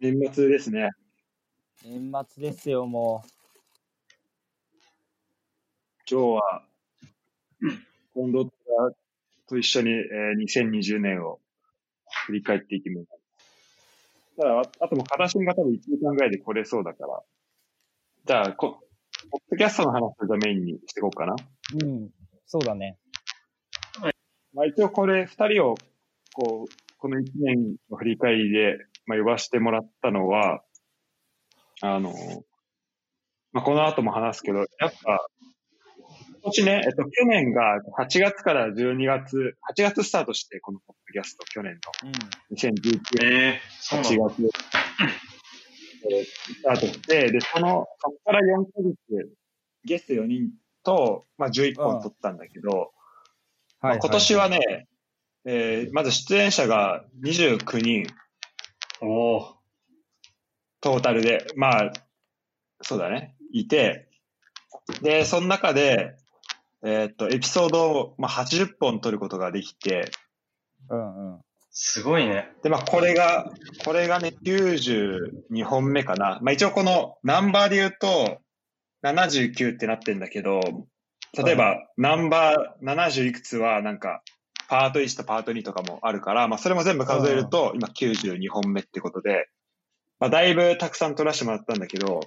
年末ですね。年末ですよ、も今日は、近藤と一緒に、えー、2020年を振り返っていきます。ただ、あともう、片新が多分1時間ぐらいで来れそうだから。じゃあ、こ、ポッドキャストの話をメインにしていこうかな。うん。そうだね。まあ一応これ、二人を、こう、この1年の振り返りで、まあ呼ばせてもらったのは、あの、まあこの後も話すけど、やっぱ、今年ね、えっと、去年が8月から12月、8月スタートして、このポッドキャスト、去年の。2019年8月、えー、スタートして、で、その、そこから4ヶ月、ゲスト4人と、まあ11本撮ったんだけど、はい、今年はね、えー、まず出演者が29人。おトータルで、まあ、そうだね、いて、で、その中で、えー、っと、エピソードを、まあ、80本撮ることができて、うんうん。すごいね。で、まあ、これが、これがね、92本目かな。まあ、一応このナンバーで言うと、79ってなってんだけど、例えば、ナンバー70いくつは、なんか、パート1とパート2とかもあるから、まあ、それも全部数えると、今92本目ってことで、まあ、だいぶたくさん撮らせてもらったんだけど、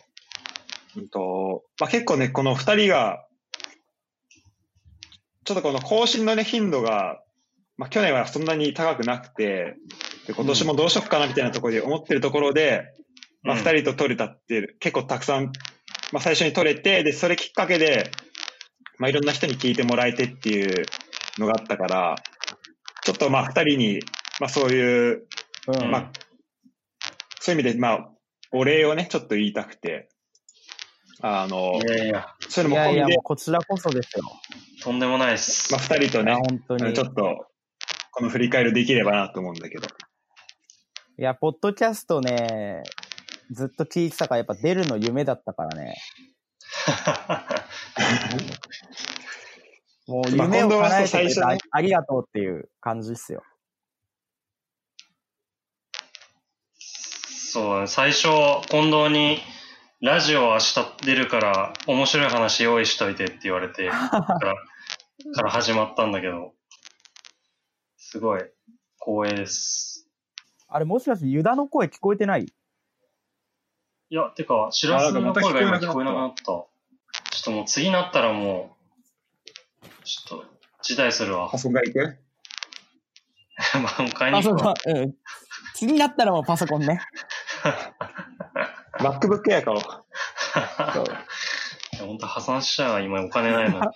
うんと、まあ、結構ね、この二人が、ちょっとこの更新のね、頻度が、まあ、去年はそんなに高くなくて、で今年もどうしよっかなみたいなところで思ってるところで、うん、まあ、二人と撮れたって結構たくさん、まあ、最初に撮れて、で、それきっかけで、まあ、いろんな人に聞いてもらえてっていうのがあったから、ちょっとまあ、二人に、まあ、そういう、うん、まあ、そういう意味で、まあ、お礼をね、ちょっと言いたくて、あの、いやいや、そういうのも込みで。いやいや、こちらこそですよ。とんでもないです。まあ、二人とね、本当にちょっと、この振り返りできればなと思うんだけど。いや、ポッドキャストね、ずっと聞いてたから、やっぱ出るの夢だったからね。もう夢を叶えてくれてありがとうっていう感じっすよ。そう、最初、近藤に、ラジオ明日出るから面白い話用意しといてって言われて からから始まったんだけど、すごい光栄です。あれもしかしてユダの声聞こえてない？いや、てか、しらすの声が今聞こえなくなった。ちょっともう次なったらもう、ちょっと、辞退するわ。パソコンがいくまあ、買いに行くわ。うん。次になったらもうパソコンね。MacBook Air 買おう。本当破産しちゃう今お金ないの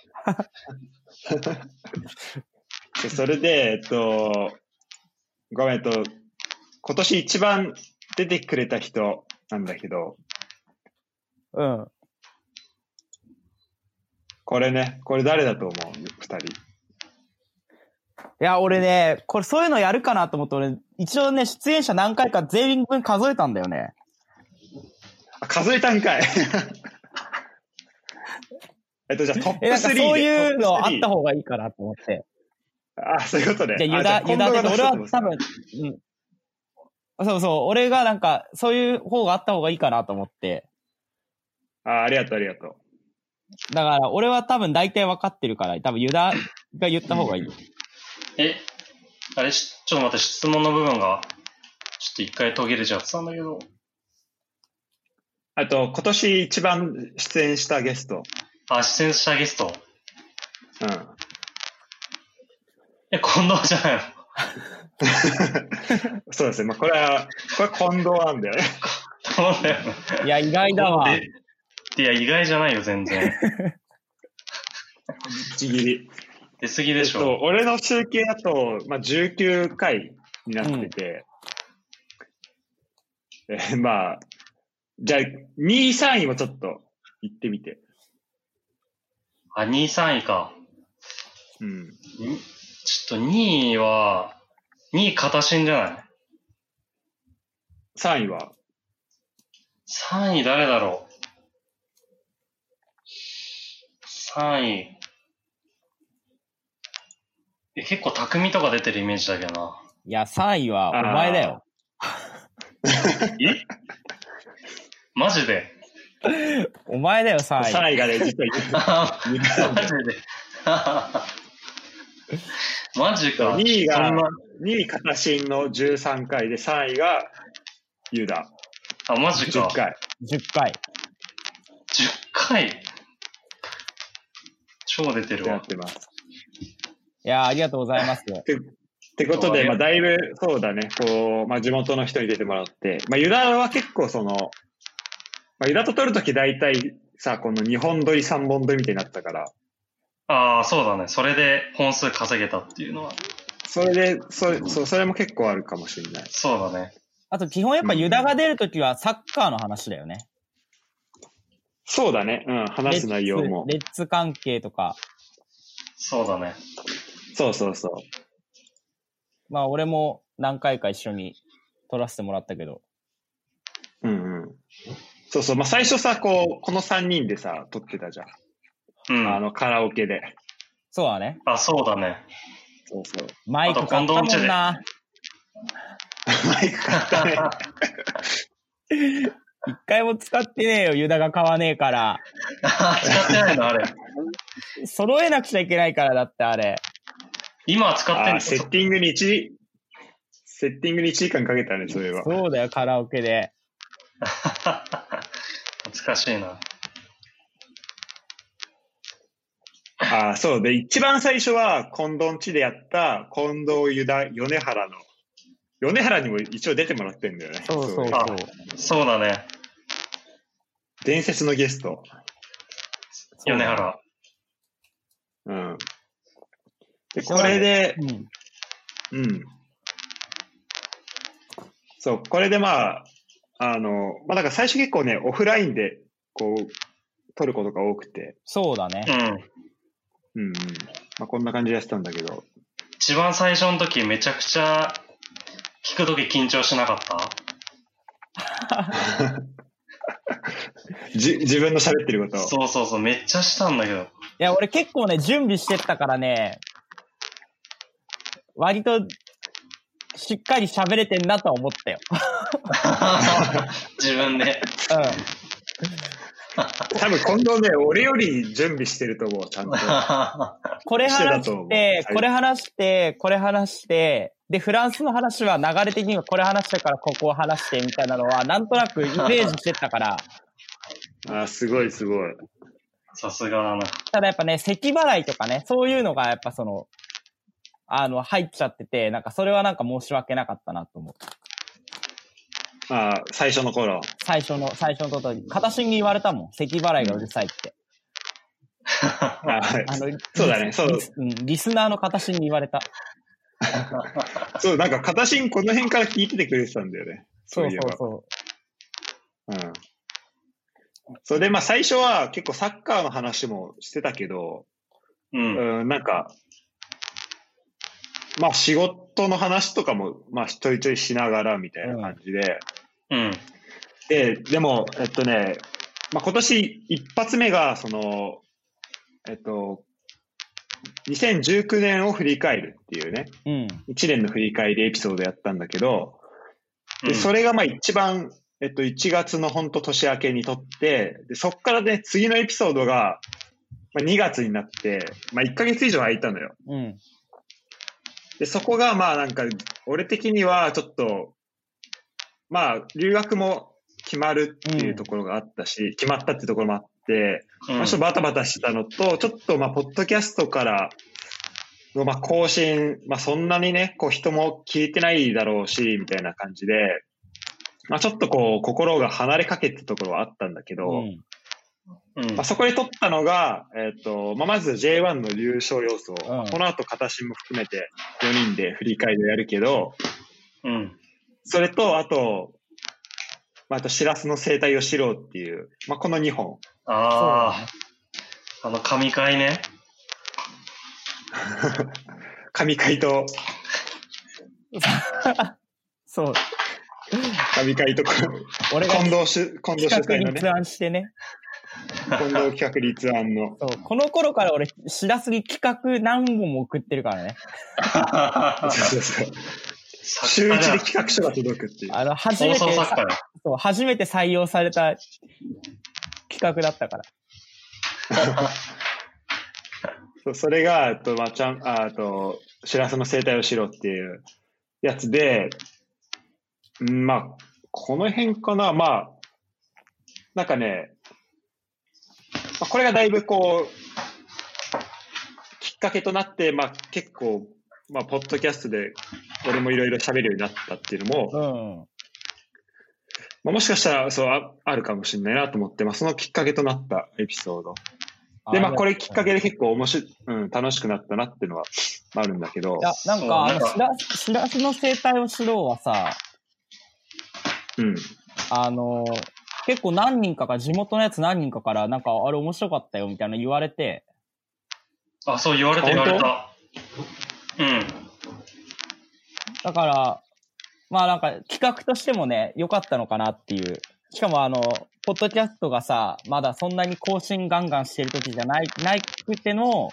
それで、えっと、ごめん、えっと、今年一番出てくれた人なんだけど。うん。これね、これ誰だと思う？二人。いや、俺ね、これそういうのやるかなと思って、俺、一応ね、出演者何回か全員分数えたんだよね。数えたんかい。えっと、じゃあトップ3で。そういうのあった方がいいかなと思って。あ、そういうことね。じゃあ、ユダ、ユダで、俺は多分、うん。そうそう、俺がなんか、そういう方があった方がいいかなと思って。あ、ありがとう、ありがとう。だから、俺は多分大体分かってるから、多分ユダが言った方がいい。え、あれ、ちょっと待って、質問の部分が、ちょっと一回途切れちゃってたんだけど。あと、今年一番出演したゲスト。あ、出演したゲスト？うん。え、近藤じゃないの？そうですね。まあ、これは、これ近藤なんだよね。そうだよいや、意外だわ。いや、意外じゃないよ、全然。ちぎり。出過ぎでしょ。えっと、俺の集計だと、まあ、19回になってて、うん、えー、まあ、じゃあ、2位、3位もちょっと言ってみて。あ、2位、3位か。うん。ちょっと2位は、2位、片新じゃない ?3 位は ?3 位誰だろう ?3 位。え、結構匠とか出てるイメージだけどな。いや、3位はお前だよ。え？マジで？お前だよ、3位。3位がね、実はユダマジで？マジか。2位がそんな、2位、片新の13回で、3位がユダ。あ、マジか10。回。10回。10回？超出てるわってます。いやーありがとうございます。ってことで、まあ、だいぶ、そうだね、こう、まあ、地元の人に出てもらって、まあ、ユダは結構その、まあ、ユダと撮るとき大体さ、この2本撮り3本撮りみたいになったから、ああ、そうだね。それで本数稼げたっていうのは。それで、それ、そう、それも結構あるかもしれない。そうだね。あと基本やっぱユダが出るときはサッカーの話だよね。そうだね、うん、話す内容も。レッツ関係とか。そうだね。そうそうそう。まあ俺も何回か一緒に撮らせてもらったけど。うんうん。そうそう、まあ、最初さ、こう、この3人でさ、撮ってたじゃん。うん。あの、カラオケで。そうだね。あ、そうだね。そうそう。マイク買ったもんな。マイク買ったね。一回も使ってねえよ、ユダが買わねえから。使ってないのあれ。揃えなくちゃいけないからだってあれ。今は使ってんの？セッティングに1時、セッティングに1時間かけたね、それは。そうだよ、カラオケで。懐かしいな。ああ、そうで、一番最初は、近藤んちでやった、近藤ユダ、米原の、米原にも一応出てもらってんだよね。そうそうそう。あそうだね。伝説のゲスト。米原。うん。で、これで、うん。うん。そう、これでまあ、あの、まあだから最初結構ね、オフラインで、こう、撮ることが多くて、そうだねう。ん。うんうん。まあこんな感じでやってたんだけど、一番最初の時めちゃくちゃ聞く時緊張しなかった？じ、自分の喋ってることを。そうそうそう、めっちゃしたんだけど。いや、俺結構ね、準備してったからね、割と、しっかり喋れてんなとは思ったよ。自分で。うん。多分今度ね、俺より準備してると思う、ちゃんと。これ話してこれ話して、これ話して、で、フランスの話は流れ的にはこれ話してからここを話してみたいなのは、なんとなくイメージしてったから、あ、すごいすごい。さすがだな。ただやっぱね、咳払いとかね、そういうのがやっぱその、あの、入っちゃってて、なんかそれはなんか申し訳なかったなと思って。あ最初の頃。最初の、最初の時、片心に言われたもん。咳払いがうるさいって。あはいあの、そうだねそうリスうん、リスナーの片心に言われた。そう、なんか、片心この辺から聞いててくれてたんだよね。そういえばそうそうん。それで、まあ最初は結構サッカーの話もしてたけど、うん。うん、なんか、まあ仕事の話とかも、まあちょいちょいしながらみたいな感じで、うん。で、でも、えっとね、まあ今年一発目が、その、えっと、2019年を振り返るっていうね、う。うん。1年の振り返りエピソードやったんだけど、で、うんそれがまあ一番、えっと、1月の本当年明けにとって、で、そっからね、次のエピソードが、まあ、2月になって、まあ1ヶ月以上空いたのよ。うん。で、そこがまあなんか、俺的にはちょっと、まあ、留学も決まるっていうところがあったし、決まったっていうところもあって、うんまあ、ちょっとバタバタしてたのと、ちょっとまあ、ポッドキャストからのまあ更新、まあ、そんなにね、こう人も聞いてないだろうし、みたいな感じで、まあ、ちょっとこう、心が離れかけてたところはあったんだけど、うん。うんまあ、そこで取ったのが、えっ、と、まあ、まず J1 の優勝要素、うんこの後形も含めて4人で振り返りをやるけど、うん。それと、あと、まあ、あと、シラスの生態を知ろうっていう、まあ、この2本。ああ、あの、神回ね。神回と、そう。神回と、俺が近藤主、近藤主企画催のね立、案してね。近藤企画立案の。そう。この頃から俺、しらすに企画何本も送ってるからね。そうそうそう。週一で企画書が届くっていう。あの、初放めて。そう、初めて採用された企画だったから。そうそれが、と、まあ、ちゃん、ああと、しらすの生態をしろっていうやつで、うんまあ、この辺かな、まあ、なんかね、まあ、これがだいぶこう、きっかけとなって、まあ結構、まあ、ポッドキャストで俺もいろいろ喋るようになったっていうのも、うん。まあ、もしかしたらそうああるかもしれないなと思って、まあ、そのきっかけとなったエピソード。で、まあ、これきっかけで結構面白い、うん、楽しくなったなっていうのはあるんだけどい、や、なんか、あの、しらす、しらすの生態を知ろうはさ、うん。あの、結構何人かが、地元のやつ何人かから、なんか、あれ面白かったよ、みたいな言われて、あ、そう言われた言われた。うん。だから、まあなんか企画としてもね、良かったのかなっていう。しかもあの、ポッドキャストがさ、まだそんなに更新ガンガンしてる時じゃない、ないくての、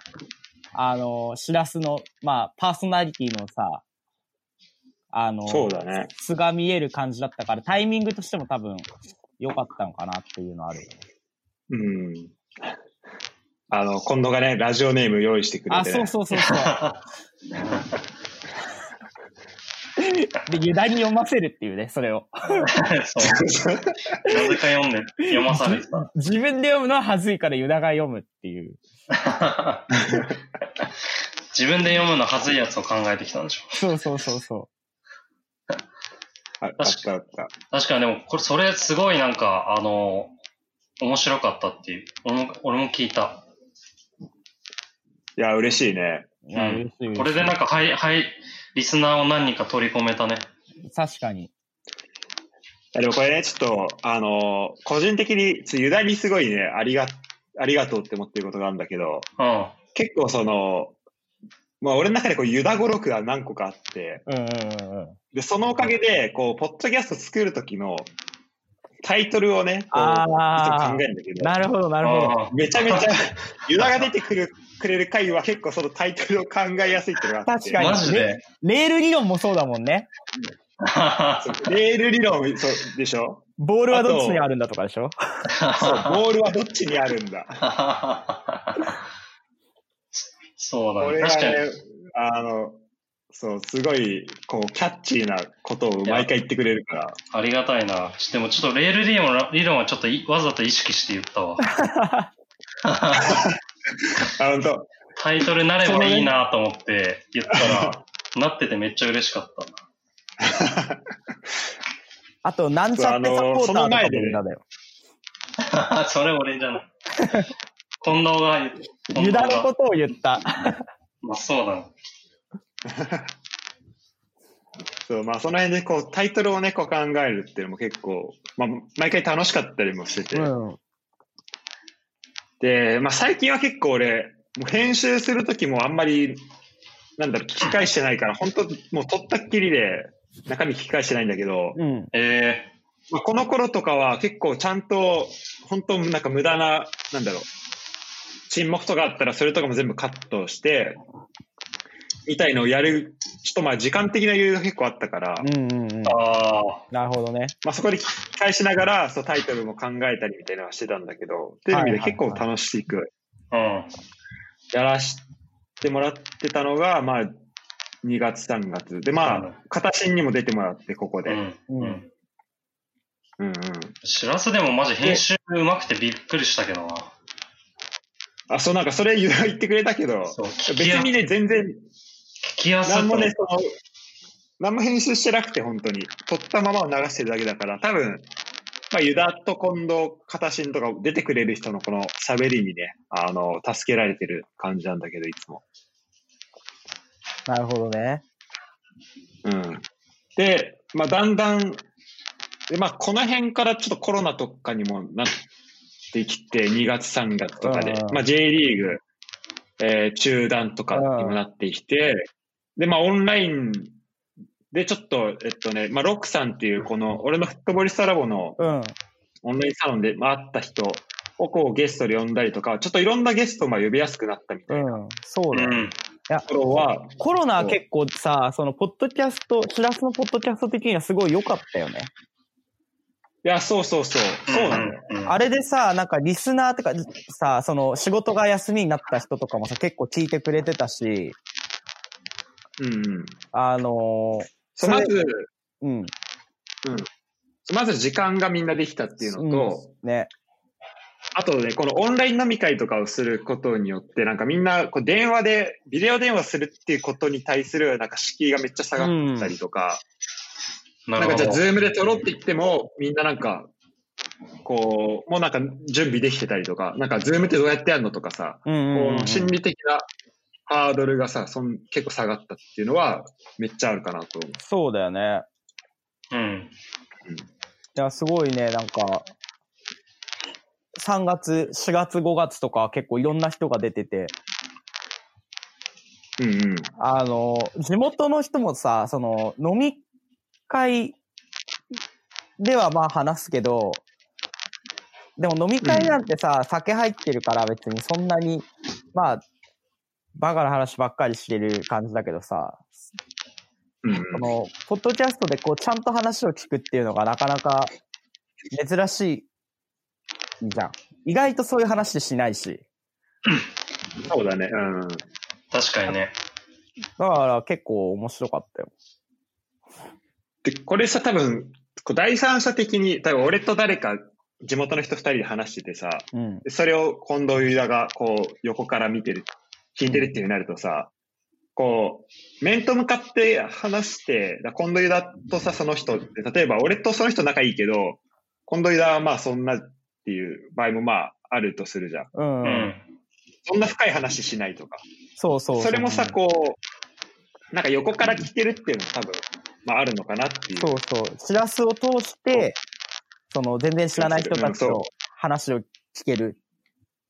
あの、しらすの、まあ、パーソナリティのさ、あの、そうだね。素が見える感じだったから、タイミングとしても多分、良かったのかなっていうのある。うん。あの、今度がね、ラジオネーム用意してくれあ、て、ね。そうそうそうそう。で、ユダに読ませるっていうね、それを。そう。なぜか読んで、読まされてた。自分で読むのは恥ずいからユダが読むっていう。自分で読むのはずいやつを考えてきたんでしょ。そうそうそうそああったあった。確かにでも、これ、それすごいなんか、あの、面白かったっていう。俺も、俺も聞いた。いや、嬉しいね。う。いや、うんこれでなんか、はい、はい、リスナーを何人か取り込めたね。確かに。いやでもこれね、ちょっと、あの個人的に、ユダにすごいね、ありが、ありがとうって思ってることがあるんだけど、うん。結構その、まあ俺の中でこうユダ語録が何個かあって、うんうんうんうん。で、そのおかげで、こう、ポッドキャスト作るときのタイトルをね、こう、あーちょっと考えるんだけど、なるほど、なるほど。あめちゃめちゃ、ユダが出てくる、くれる回は結構そのタイトルを考えやすいっていうのがあって。確かにマジで？レール理論もそうだもんね。レール理論そうでしょ？ボールはどっちにあるんだとかでしょ？そう、ボールはどっちにあるんだ。そうだね。確かに。ね、あの、そう、すごい、こう、キャッチーなことを毎回言ってくれるから。ありがたいな。でもちょっとレール理論理論はちょっといわざと意識して言ったわ。あ、本当タイトルなればいいなと思って言ったら、なっててめっちゃ嬉しかった。あと、なんちゃってサポーターとかもユダだよ。それ俺じゃない。近藤が言う、近藤ユダのが。ことを言った。まあそうだね。そう、まあ、その辺で、こう、タイトルをね、こう考えるっていうのも結構、まあ、毎回楽しかったりもしてて。うん。で、まあ、最近は結構俺、もう編集するときもあんまり、なんだろう、聞き返してないから、本当もう撮ったっきりで、中身聞き返してないんだけど、うん。えまあ、この頃とかは結構ちゃんと、本当なんか無駄な、なんだろう、沈黙とかあったらそれとかも全部カットして、みたいのをやる、ちょっとまあ時間的な余裕が結構あったから、うんうんうんー、。ああ、なるほどね。まあそこで聞き返しながら、そうタイトルも考えたりみたいなのはしてたんだけど、っていう意味で結構楽しくうん。やらしてもらってたのが、まあ2月3月。で、まうんあ、片新にも出てもらって、ここで。ううんん。ううんん。うん。しらすでもマジ編集うまくてびっくりしたけどな。あ、そうなんかそれ言ってくれたけど、別にね、全然、聞きやすいと思うなんもね、その、何も編集してなくて、本当に。撮ったままを流してるだけだから、多分、まあ、ユダと近藤、片新とか出てくれる人のこの喋りにね、あの、助けられてる感じなんだけど、いつも。なるほどね。うん。で、まあ、だんだん、で、まあ、この辺からちょっとコロナとかにもなってきて、2月、3月とかでうん、まあ、J リーグ、えー中断とかにもなってきて、で、まあ、オンラインでちょっと、えっとね、まあ、ロックさんっていう、この、俺のフットボリスタラボのうん。オンラインサロンで会った人をこうゲストで呼んだりとか、ちょっといろんなゲストをまあ呼びやすくなったみたいな。うん。そうだよ。うん。やところは、コロナは結構さ、その、ポッドキャスト、シラスのポッドキャスト的にはすごい良かったよね。いや、そうそうそう。そうなんだよ。うんうんあれでさ、なんかリスナーとかさ、その仕事が休みになった人とかもさ、結構聞いてくれてたし、うんうん。あのーそうまず、うん。まず時間がみんなできたっていうのと、うん、ね。あとね、このオンライン飲み会とかをすることによって、なんかみんなこう電話で、ビデオ電話するっていうことに対するなんか敷居がめっちゃ下がったりとか、なんかじゃあ。ズームで撮ろうって言っても、みんななんか、こう、もうなんか準備できてたりとか、なんかズームってどうやってやるのとかさ、うんうんうんこう心理的なハードルがさ、そん結構下がったっていうのはめっちゃあるかなと思う。そうだよね。うん。いや、すごいね、なんか、3月、4月、5月とか結構いろんな人が出てて、うんうん。あの、地元の人もさ、その、飲み会ではまあ話すけど、でも飲み会なんてさ、酒入ってるから別にそんなに、まあ、バカな話ばっかりしてる感じだけどさ、うんうんこの、ポッドキャストでこう、ちゃんと話を聞くっていうのがなかなか珍しいじゃん。意外とそういう話しないし。そうだね。うん。確かにね。だから結構面白かったよ。で、これさ、多分、こう第三者的に、多分俺と誰か、地元の人二人で話しててさ、うん。でそれを近藤ユダがこう横から見てる、聞いてるっていうなるとさ、こう、面と向かって話して、だ近藤ユダとさ、その人って、例えば俺とその人仲いいけど、近藤ユダはまあそんなっていう場合もまああるとするじゃん。うん。うん。そんな深い話しないとか。そうそううそれもさ、こう、なんか横から聞けるっていうのも多分、まああるのかなっていう。そうそう。しらすを通して、その全然知らない人たちと話を聞ける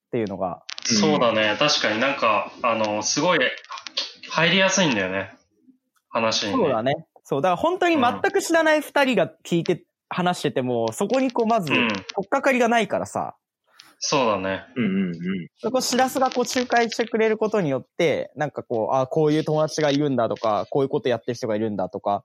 っていうのが、うんそうだね。確かになんか、あの、すごい入りやすいんだよね。話に、ね。そうだね。そう。だから本当に全く知らない二人が聞いて話してても、そこにこうまず、うん。取っかかりがないからさ、そうだね。うんうんうん。そこしらすがこう仲介してくれることによって、なんかこう、あこういう友達がいるんだとか、こういうことやってる人がいるんだとか、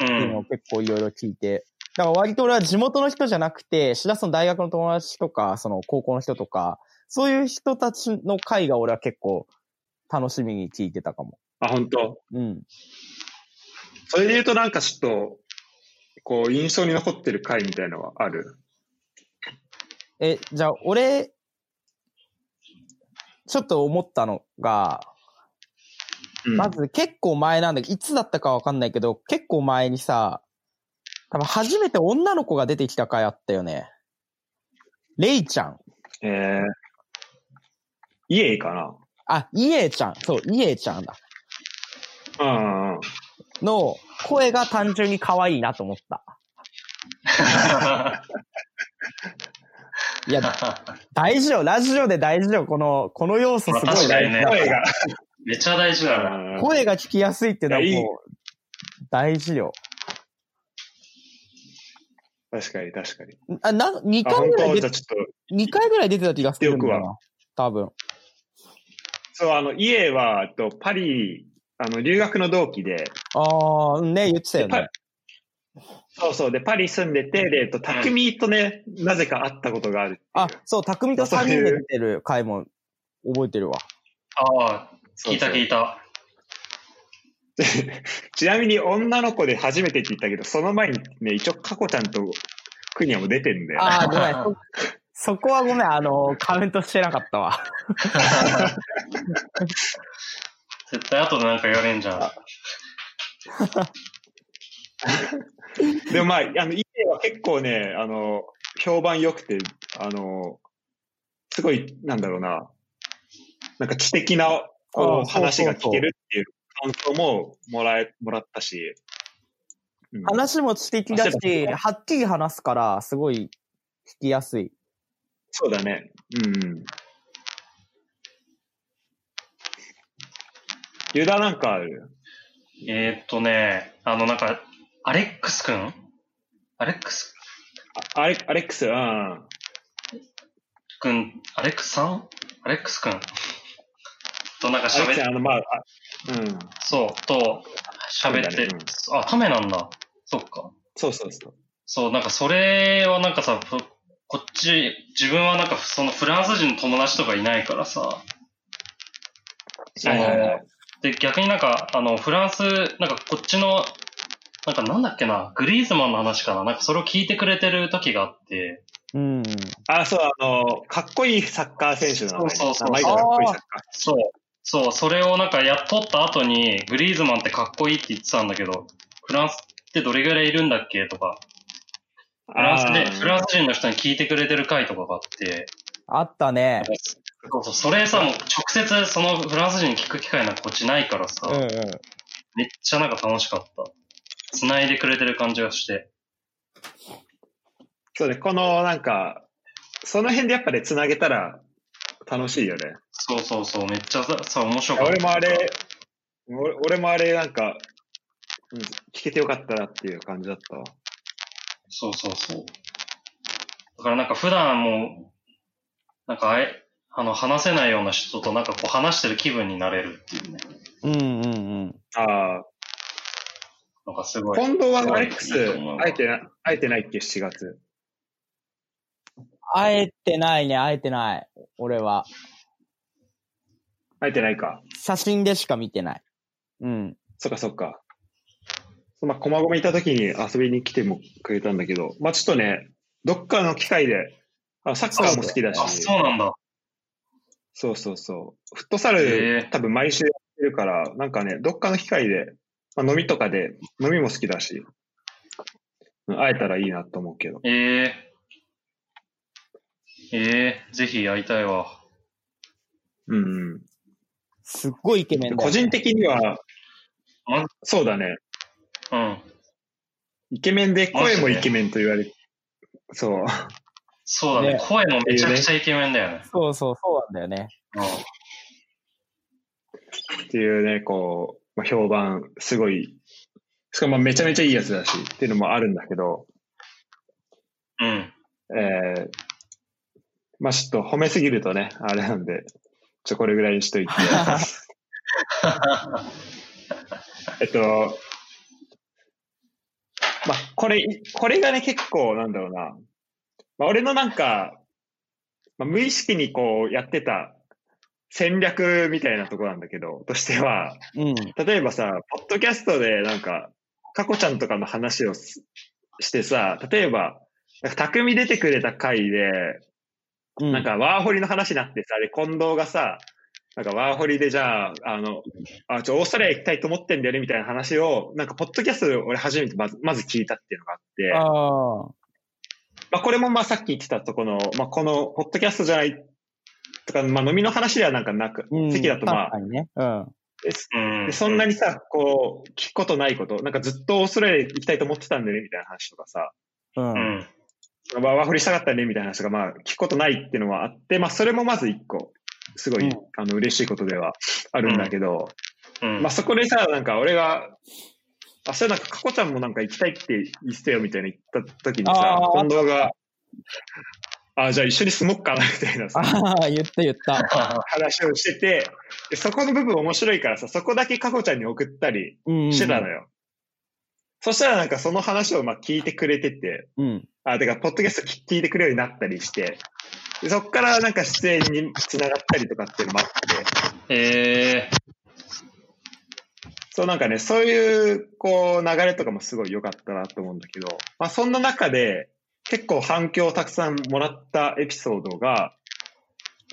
うっていうのをん。結構いろいろ聞いて、だから割と俺は地元の人じゃなくて、しらすの大学の友達とか、その高校の人とか、そういう人たちの会が俺は結構楽しみに聞いてたかも。あ、本当？うん。それで言うとなんかちょっと、こう、印象に残ってる回みたいなのはある？え、じゃあ俺、ちょっと思ったのが、うん。まず結構前なんだけど、いつだったかわかんないけど、結構前にさ、多分初めて女の子が出てきた回あったよね。レイちゃん。えー、イエイかなあ、イエちゃん。そう、イエちゃんだ。うんうんうん。の声が単純に可愛いなと思った。いや、大事よ。ラジオで大事よ。この、この要素すごい確かにね声が。めっちゃ大事だな。うん声が聞きやすいっていうのはもう、大事よ。確かに確かに。あ、な、2あ、本回ぐらい出て、当？じゃあちょっと、2回ぐらい出てた気がするんだよよな。多分。そう、あの、イエイは、えっとパリ、あの、留学の同期で、ああ、ね、言ってたよね。そうそう、で、パリ住んでて、で、えっと、匠とね、なぜか会ったことがある。あ、そう、匠と3人で出てる回も覚えてるわ。ああ、聞いた聞いた。ちなみに女の子で初めてって言ったけど、その前にね、一応、カコちゃんとクニャも出てるんだよ。ああ、ごめん。そ そこはごめん、あの、カウントしてなかったわ。絶対後でなんか言われんじゃん。でもまあ、あの、イエイは結構ね、あの、評判良くて、あの、すごい、なんだろうな、なんか知的な、こう、話が聞けるっていう感想ももらえ、もらったし、うん話も知的だし、だはっきり話すから、すごい聞きやすい。そうだね。うんうん。ユダなんかある？えーっとね、あのなんか、アレックスくんアレックス？あアレアレックス、うん。くん、アレックスさん？アレックスくんとなんか喋っあの、まあ、あうん。そう、と喋って、そうだねあ、ためなんだ。そっか。そうそうそう。そう、なんかそれはなんかさ、ふこっち、自分はなんかそのフランス人の友達とかいないからさ、その、はいはいはいで、逆になんか、あの、フランス、なんかこっちの、なんかなんだっけな、グリーズマンの話かな、なんかそれを聞いてくれてる時があって、うん。あ、そう、あの、かっこいいサッカー選手の名前。ねそうそうそう。かっこいいサッカそう、そう、それをなんかやっとった後に、グリーズマンってかっこいいって言ってたんだけど、フランスってどれぐらいいるんだっけとか、ー。フランスで、フランス人の人に聞いてくれてる回とかがあって、あったね。そうそう、それさ、もう直接そのフランス人に聞く機会なんかこっちないからさ、うんうん。めっちゃなんか楽しかった。繋いでくれてる感じがして。そうね、このなんか、その辺でやっぱね、繋げたら楽しいよね。そうそうそう、めっちゃさ、さ面白かった。俺もあれ、俺俺もあれなんか、うん、聞けてよかったなっていう感じだったわ。そうそうそう。だからなんか普段もう、なんかあえ、あの、話せないような人となんかこう話してる気分になれるっていうね。うんうんうん。ああ、なんかすごい。近藤はアレックス会えてな、会えてないっけ、7月。会えてないね、会えてない。俺は。会えてないか。写真でしか見てない。うん。そっかそっか。まあ、駒込いた時に遊びに来てもくれたんだけど、まあちょっとね、どっかの機会で、あサッカーも好きだし、あ、そうなんだ。そうそうそう。フットサへルえ、多分毎週やってるから、なんかね、どっかの機会で、まあ、飲みとかで、飲みも好きだし、うん会えたらいいなと思うけど。ええええぜひ会いたいわ。うんうん。すっごいイケメンね。個人的にはま、そうだね。うん。イケメンで声もイケメンと言われそう。そうだねね声もめちゃくちゃイケメンだよね。そうそう、そうなんだよね。うん。っていうね、こう、まあ、評判、すごい、しかもめちゃめちゃいいやつだし、っていうのもあるんだけど、うん。えー、まあちょっと褒めすぎるとね、あれなんで、ちょ、これぐらいにしといて。えっと、まあ、これ、これがね、結構、なんだろうな。まあ、俺のなんか、まあ、無意識にこうやってた戦略みたいなところなんだけど、としては、うん。例えばさ、ポッドキャストでなんか、カコちゃんとかの話をすしてさ、例えば、匠出てくれた回で、うん、なんかワーホリの話になってさ、で、近藤がさ、なんかワーホリでじゃあ、あの、あ、ちょ、オーストラリア行きたいと思ってんだよねみたいな話を、なんかポッドキャストで俺初めてまず、まず聞いたっていうのがあって、ああ。まあこれもまあさっき言ってたとこの、まあこの、ポッドキャストじゃない、とか、まあ飲みの話ではなんかなく、うん、席だとまあね。うん。でそんなにさ、こう、聞くことないこと、なんかずっとオーストラリア行きたいと思ってたんだよね、みたいな話とかさ、うん。うん。まあ、ワーホリしたかったね、みたいな話が、まあ、聞くことないっていうのはあって、まあ、それもまず一個、すごい、うんあの、嬉しいことではあるんだけど、うん。まあ、そこでさ、なんか俺が、あ、それなんか、かこちゃんもなんか行きたいって言ってたよ、みたいな言った時にさ近藤が、あ、じゃあ一緒に住もっかな、みたいなさ、ああ、言った言った。話をしてて、でそこの部分面白いからさ、そこだけかこちゃんに送ったりうん。してたのよ。そしたらなんかその話をまあ聞いてくれてて、うん。あ、てか、ポッドキャスト聞いてくれるようになったりして、でそっからなんか出演につながったりとかっていうのもあって、ええそうなんかね、そういう、こう、流れとかもすごい良かったなと思うんだけど、まあそんな中で、結構反響をたくさんもらったエピソードが、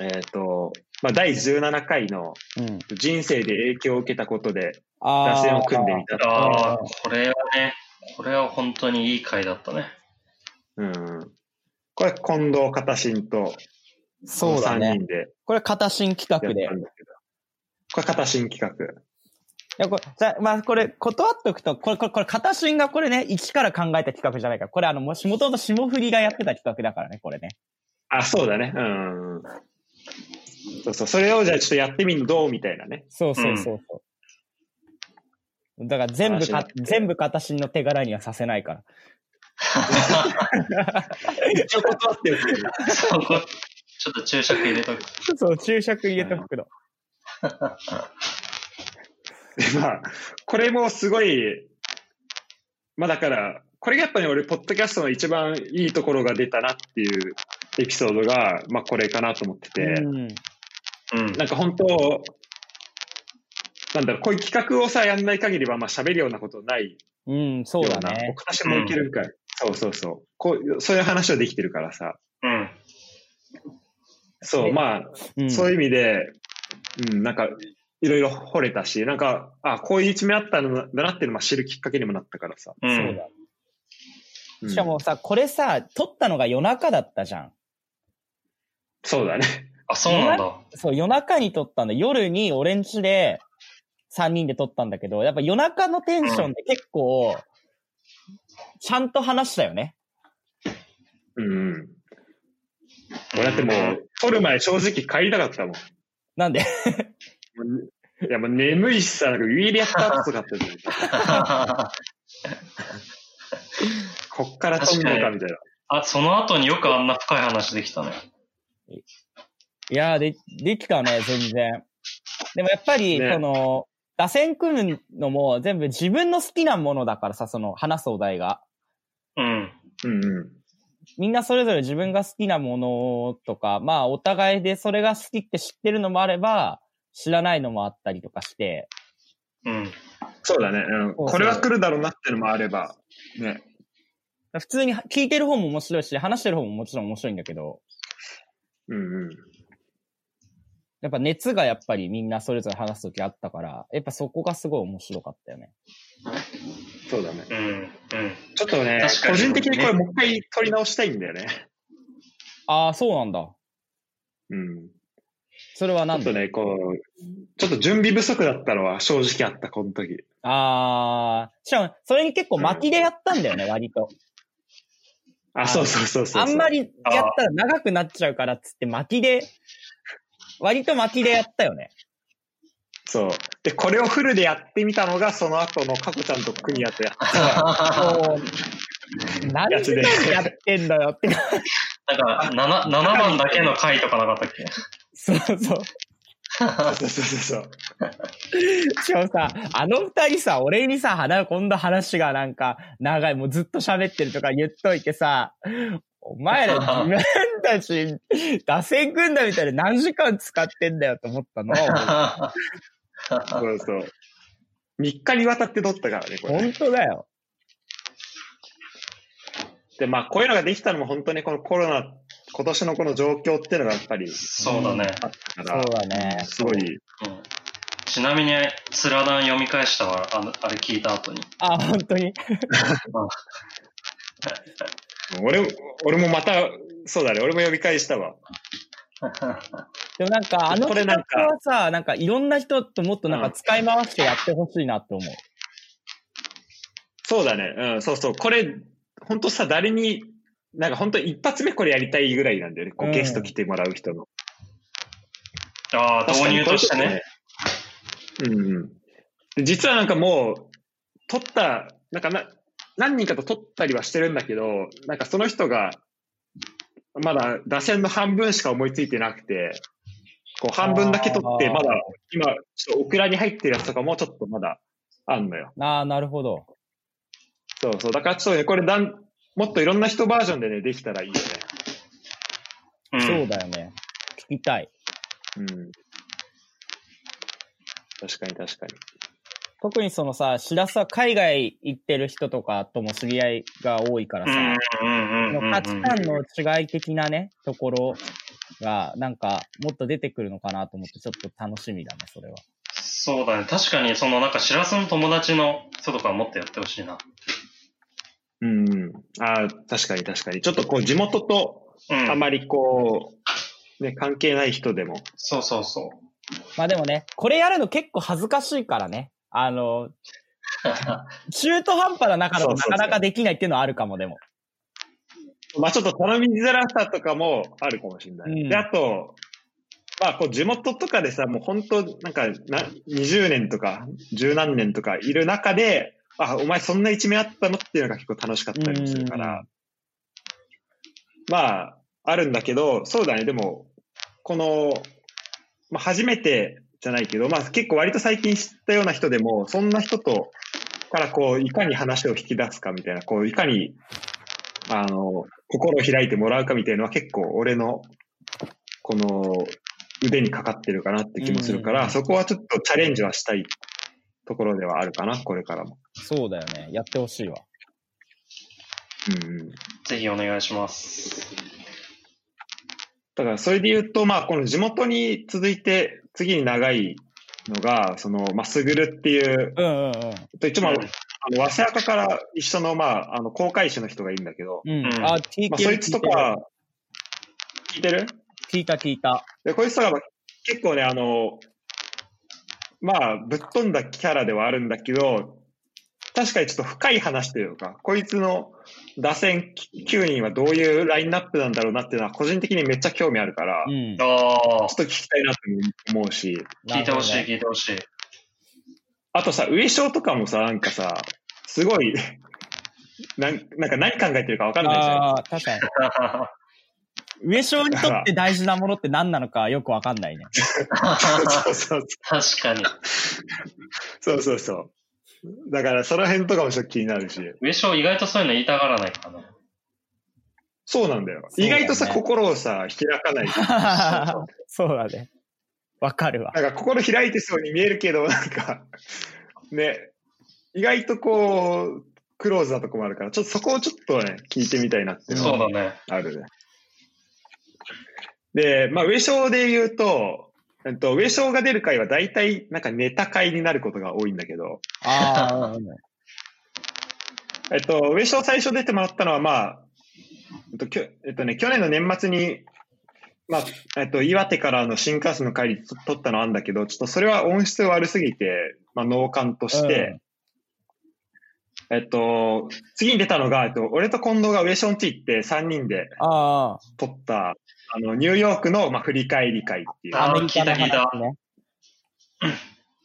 えっ、と、まあ第17回のうん。人生で影響を受けたことで、ああ。打線を組んでみた。ああ、これはね、これは本当にいい回だったね。うん。これ、近藤片新と、3そうだね。人でこれ、片新企画で。これ、片新企画。いや、これ、じゃ、まあ、これ、断っとくと、これ、これ、これ、片新がこれね、一から考えた企画じゃないから。これ、あの、もし、もともと霜降りがやってた企画だからね、これね。あ、そうだね。うん。そうそう。それをじゃあちょっとやってみるのどうみたいなね。そうそうそうそう。だから全部か全部片新の手柄にはさせないから。一応断ってる。そこちょっと注釈入れとく。そう、注釈入れとくの。で、まあ、これもすごい、まあだから、これがやっぱり俺、ポッドキャストの一番いいところが出たなっていうエピソードが、まあこれかなと思ってて、うん。うん。なんか本当、なんだろう、こういう企画をさ、やんない限りは、まあ喋るようなことないうん、そうような、だね。お話もいけるんかい。そうそうそう。こう、そういう話をできてるからさ。うん。そう、まあ、うん。そういう意味で、うん、なんか、いろいろ惚れたし、なんか、あ、こういう一面あったんだなっていうのをまあ知るきっかけにもなったからさ。うん。そうだ。うんしかもさ、これさ、撮ったのが夜中だったじゃん。そうだね。あ、そうなんだ。そう、夜中に撮ったんだ。夜に俺ん家で3人で撮ったんだけど、やっぱ夜中のテンションで結構、ちゃんと話したよね。うんうん。俺だってもう、撮る前正直帰りたかったもん。なんで？いや、もう眠いしさ、なんかウィーリやった後とかって、こっから撮んのかみたいな。あ、その後によくあんな深い話できたね。いやー、で、できたね、全然。でもやっぱり、ねその、打線組むのも全部自分の好きなものだからさ、その話すお題が。うん。うんうん。みんなそれぞれ自分が好きなものとか、まあお互いでそれが好きって知ってるのもあれば、知らないのもあったりとかして、うん。そうだね。うん。そうこれは来るだろうなっていうのもあれば、ね。普通に聞いてる方も面白いし、話してる方ももちろん面白いんだけど、うんうん。やっぱ熱がやっぱりみんなそれぞれ話すときあったから、やっぱそこがすごい面白かったよね。そうだね。うん。うん。ちょっとね確か、に個人的にこれもう一回撮り直したいんだよね。ああ、そうなんだ。うん。それはなんでちょっとね、こう、ちょっと準備不足だったのは正直あった、この時。ああ、しかも、それに結構巻きでやったんだよね、割と。あ、そうそうそうそう。あんまりやったら長くなっちゃうからっつって巻きで、割と巻きでやったよね。そう。で、これをフルでやってみたのが、その後のカコちゃんとクニアとやった。そう。何時間やってんだよって。なんか、7、7番だけの回とかなかったっけ？そうそう。そうそうそう。しかもさ、あの二人さ、俺にさ、話今度話がなんか、長い、もうずっと喋ってるとか言っといてさ、お前ら自分たち、打線組んだみたいで何時間使ってんだよと思ったの。そうそう。3日にわたって撮ったからね、これ。本当だよ。で、まあ、こういうのができたのも本当にこのコロナ、今年のこの状況っていうのがやっぱりそうだね。あったから、そうだねすごい、うんちなみに、スラダン読み返したわ、あのあれ聞いた後に。あ、本当に？俺、俺もまた、そうだね、俺も呼び返したわ。でもなんか、あの企これなんか画はさ、なんかいろんな人ともっとなんか使い回してやってほしいなって思う。そうだね、うん、そうそう。これ、本当さ、誰に、なんか本当一発目これやりたいぐらいなんだよね。こううんゲスト来てもらう人の。ああ、導入としてね。。うんうん。で実はなんかもう、撮った、なんかな、何人かと撮ったりはしてるんだけど、なんかその人が、まだ打線の半分しか思いついてなくて、こう半分だけ撮って、まだ今、ちょっとオクラに入ってるやつとかもちょっとまだあんのよ。ああ、なるほど。そうそう。だからちょっとね、これだん、もっといろんな人バージョンでね、できたらいいよね。うんそうだよね。聞きたい。うん。確かに確かに。特にそのさ、しらすは海外行ってる人とかとも知り合いが多いからさ、価値観の違い的なね、ところが、なんか、もっと出てくるのかなと思って、ちょっと楽しみだね、それは。そうだね。確かに、そのなんか、しらすの友達の人とかもっとやってほしいな。うんうん。ああ、確かに確かに。ちょっとこう、地元とうん。あまりこう、ね、関係ない人でも。そうそうそう。まあでもね、これやるの結構恥ずかしいからね。あの、中途半端な中だとなかなかできないっていうのはあるかも、でも。まあちょっと頼みづらさとかもあるかもしれない。うんで、あと、まあこう地元とかでさ、もう本当なんかな20年とか十何年とかいる中で、あ、お前そんな一面あったの？っていうのが結構楽しかったりもするから、まあ、あるんだけど、そうだね、でも、この、まあ、初めてじゃないけど、まあ結構割と最近知ったような人でも、そんな人と、からこう、いかに話を引き出すかみたいな、こう、いかに、あの、心を開いてもらうかみたいなのは結構俺の、この、腕にかかってるかなって気もするから、うん。そこはちょっとチャレンジはしたいところではあるかな、これからも。そうだよね。やってほしいわ。うんうん。ぜひお願いします。だからそれで言うと、まあこの地元に続いて次に長いのが、その、まあ、すぐるっていう、うんうんうん。と一応まあ、あの、早稲赤から一緒の、まあ、あの、公開師の人がいるんだけど、うん。うんあ、TK まあ、そいつとか、聞いてる？聞いた聞いた。で、こいつとかは結構ね、あの、まあ、ぶっ飛んだキャラではあるんだけど、確かにちょっと深い話というか、こいつの打線9人はどういうラインナップなんだろうなっていうのは個人的にめっちゃ興味あるから、うん。ちょっと聞きたいなと思うし、聞いてほしい、聞いてほしい。あとさ、上昇とかもさ、なんかさ、すごい、なんなんか何考えてるか分かんないじゃん。ああ、確かに。上昇にとって大事なものって何なのかよくわかんないね。そうそう確かに。そうそうそう。だからその辺とかもちょっと気になるし。上昇意外とそういうの言いたがらないかな。そうなんだよ。そうだね意外とさ、心をさ、開かない。そ うそうだね。わかるわ。なんか心開いてそうに見えるけど、なんか、ね、意外とこう、クローズなとこもあるから、ちょっとそこをちょっとね、聞いてみたいなっていうのはそうだね。あるね。で、まあ、上昇で言うと、えっと、上昇が出る回は大体なんかネタ回になることが多いんだけど、ああ、えっと、上昇最初出てもらったのは、まあ、えっと、きょえっとね、去年の年末に、まあ、えっと、岩手からの新幹線の帰りと撮ったのはあるんだけど、ちょっとそれは音質悪すぎて、まあ、脳幹として、えっと、次に出たのが、えっと、俺と近藤が上昇について3人であ撮った、あの、ニューヨークの、まあ、振り返り会っていう、あ、あーアメリカの聞いた聞い話ね。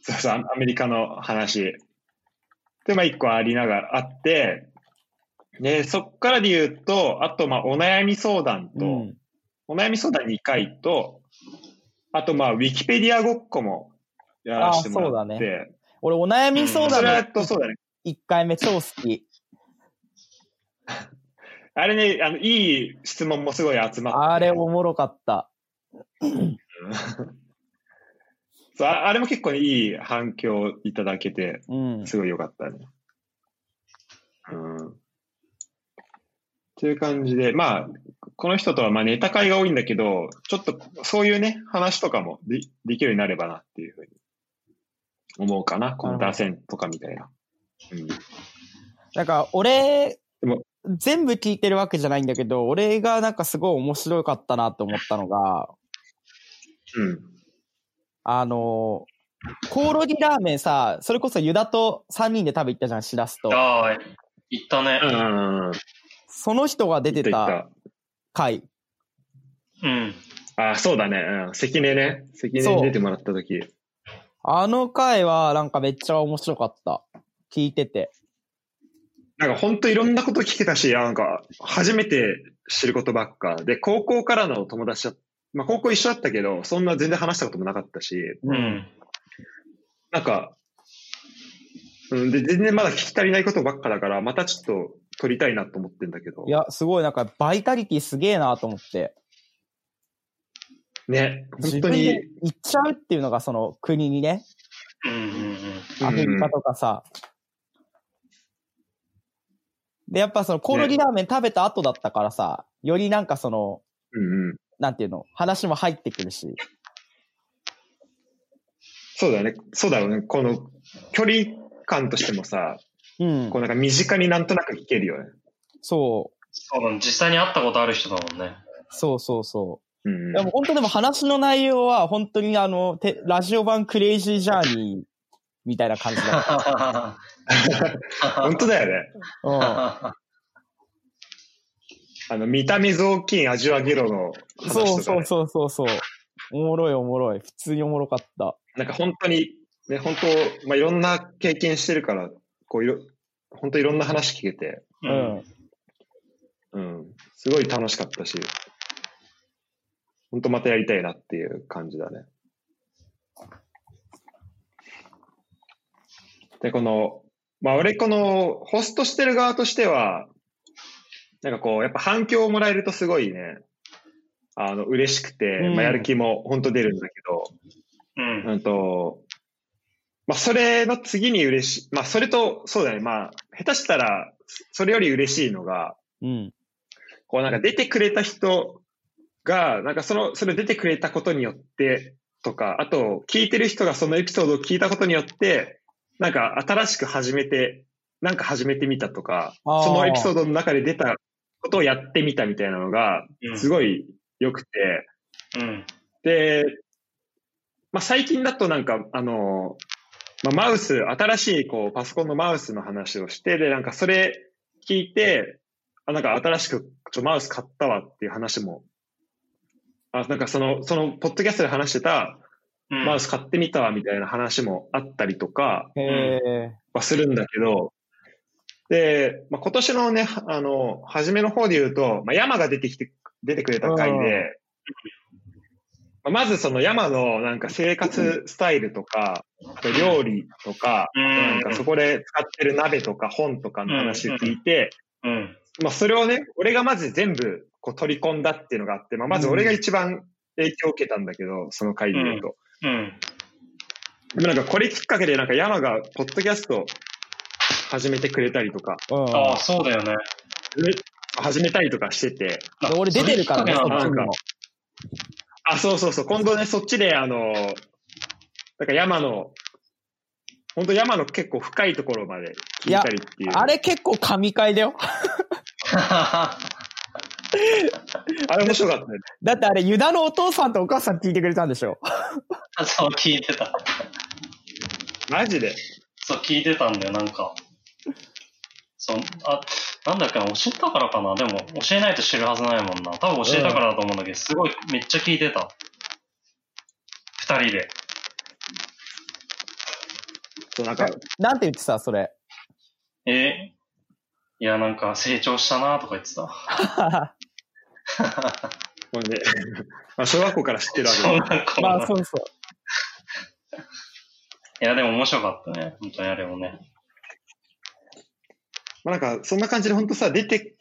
そうそう、アメリカの話。で、まあ、一個ありながら、あって、で、そっからで言うと、あと、まあ、お悩み相談と、うん。お悩み相談2回と、あと、まあ、ウィキペディアごっこもやらせてもらっあそうて、俺、お悩み相談のっと、そうだね。1回目超好き。あれね、あの、いい質問もすごい集まって。あれ、おもろかった。そうああれも結構ねいい反響いただけて、うん。すごい良かったね。うん。っていう感じで、まあ、この人とはまあネタ会が多いんだけど、ちょっとそういうね、話とかもでできるようになればなっていうふうに思うかな。この打線とかみたいな。うん。なんか、俺全部聞いてるわけじゃないんだけど、俺がなんかすごい面白かったなって思ったのが、うん。あの、コオロギラーメンさ、それこそユダと3人で食べ行ったじゃん、しらすと。ああ、言ったね。うんうんうん。その人が出てたた回。うん。あ、そうだね。うん。関根ね。関根に出てもらった時。あの回はなんかめっちゃ面白かった。聞いてて。なんか本当いろんなこと聞けたし、なんか初めて知ることばっか。で、高校からの友達だ、まあ高校一緒だったけど、そんな全然話したこともなかったし、う。ん。なんか、うん、で、全然まだ聞き足りないことばっかだから、またちょっと取りたいなと思ってんだけど。いや、すごいなんかバイタリティすげえなと思って。ね、本当に、行っちゃうっていうのがその国にね、うんうんうん。アフリカとかさ。で、やっぱそのコオロギラーメン食べた後だったからさ、よりなんかその、うんうん。なんていうの、話も入ってくるし。そうだね。そうだよね。この距離感としてもさ、うんこ。うなんか身近になんとなく聞けるよね。そう。そうだね。実際に会ったことある人だもんね。そうそうそう。うんうん。でも本当でも話の内容は本当にあの、てラジオ版クレイジージャーニーみたいな感じだ。本当だよね。うん。あの、見た目雑巾味わげろの話とか、ね。そうそうそうそうそう。おもろいおもろい。普通におもろかった。なんか本当に、ね、本当、まあ、いろんな経験してるから、こういろ、本当いろんな話聞けて、う。うんん。うん、すごい楽しかったし、本当またやりたいなっていう感じだね。で、この、まあ俺このホストしてる側としては、なんかこう、やっぱ反響をもらえるとすごいね、あの、嬉しくて、うんまあやる気も本当出るんだけど、うん。うんと、まあ、それの次に嬉しい。まあ、それと、そうだね。まあ、下手したら、それより嬉しいのが、うん。こうなんか出てくれた人が、なんかその、それ出てくれたことによって、とか、あと、聞いてる人がそのエピソードを聞いたことによって、なんか新しく始めて、なんか始めてみたとか、そのエピソードの中で出たことをやってみたみたいなのが、うんすごい良くて、うん。で、まあ、最近だとなんか、あの、まあ、マウス、新しいこうパソコンのマウスの話をして、で、なんかそれ聞いて、あ、なんか新しくちょマウス買ったわっていう話も、あ、なんかその、その、ポッドキャストで話してた、うん。マウス買ってみたわみたいな話もあったりとか。はするんだけど、で、まあ、今年のね、あの、初めの方で言うと、まあ、山が出てきて、出てくれた回で、まあまずその山のなんか生活スタイルとか、あと料理とか、うんなんかそこで使ってる鍋とか本とかの話を聞いて、うん。まあそれをね、俺がまず全部こう取り込んだっていうのがあって、まあまず俺が一番影響を受けたんだけど、その回で言うと。うん。でもなんかこれきっかけでなんか山がポッドキャスト始めてくれたりとか、うん。ああ、そうだよね。で始めたりとかしてて、で俺出てるからね、なのっちにも。あ、そうそうそう。今度ね、そっちで、あの、なんか山の、本当山の結構深いところまで聞いたりっていう。あれ結構神回だよ。あれ面白かったね。だってあれ、ユダのお父さんとお母さん聞いてくれたんでしょ？そう、聞いてた。マジで？そう、聞いてたんだよ、なんか。そう、あ、なんだっけな、教えたからかな？でも、教えないと知るはずないもんな。多分教えたからだと思うんだけど、すごい、めっちゃ聞いてた。二人で。そう、なんか、なんて言ってた、それ。え？いや、なんか、成長したなとか言ってた。ほんで、まあ小学校から知ってるわけそうで。なんか、まあ、そうそう。いや、でも面白かったね。本当にあれもね。まあなんか、そんな感じで本当さ、出て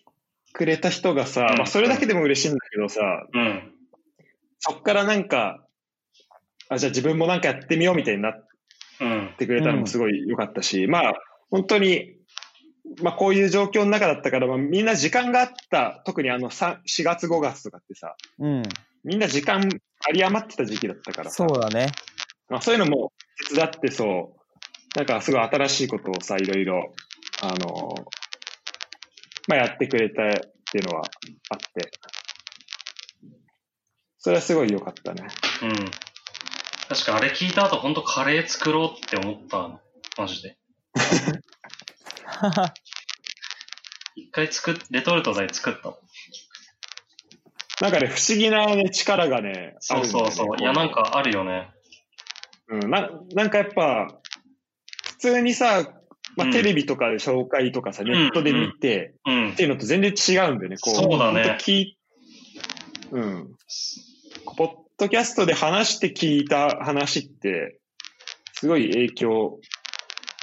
くれた人がさ、うんまあそれだけでも嬉しいんだけどさ、うん。そっからなんか、あ、じゃあ自分もなんかやってみようみたいになっうん。てくれたのもすごい良かったし、まあ、本当に、まあこういう状況の中だったから、まあ、みんな時間があった、特にあの3 4月5月とかってさ、うん。みんな時間有り余ってた時期だったからさ、そうだね。まあ、そういうのも手伝ってそう、なんかすごい新しいことをさ、いろいろ、あの、まあやってくれたっていうのはあって、それはすごい良かったね。うん。確かあれ聞いた後、ほんとカレー作ろうって思った。マジで。一回作っ、レトルトで作った。なんかね、不思議な、ね、力がね、あそうそうそう。いや、なん、かあるよね。うん、ななんかやっぱ、普通にさ、まあ、うんテレビとかで紹介とかさ、ネットで見て、うんっ。ていうのと全然違うんだよね。こうそうだねほんと聞いうん。ポッドキャストで話して聞いた話って、すごい影響、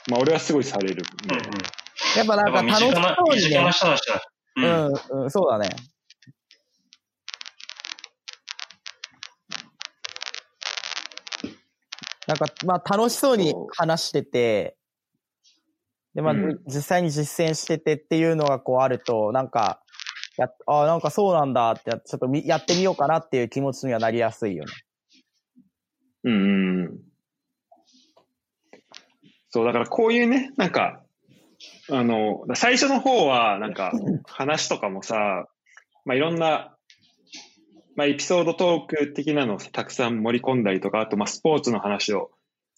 まあ俺はすごいされる、うんうん。やっぱなんか楽しそうにね。ううん。ん、うん、そうだね。なんか、まあ楽しそうに話してて、で、まあ、うん実際に実践しててっていうのがこうあると、なんか、やああ、なんかそうなんだって、ちょっとみやってみようかなっていう気持ちにはなりやすいよね。うん。そう、だからこういうね、なんか、あの、最初の方は、なんか、話とかもさ、まあいろんな、まあエピソードトーク的なのをたくさん盛り込んだりとか、あとまあスポーツの話を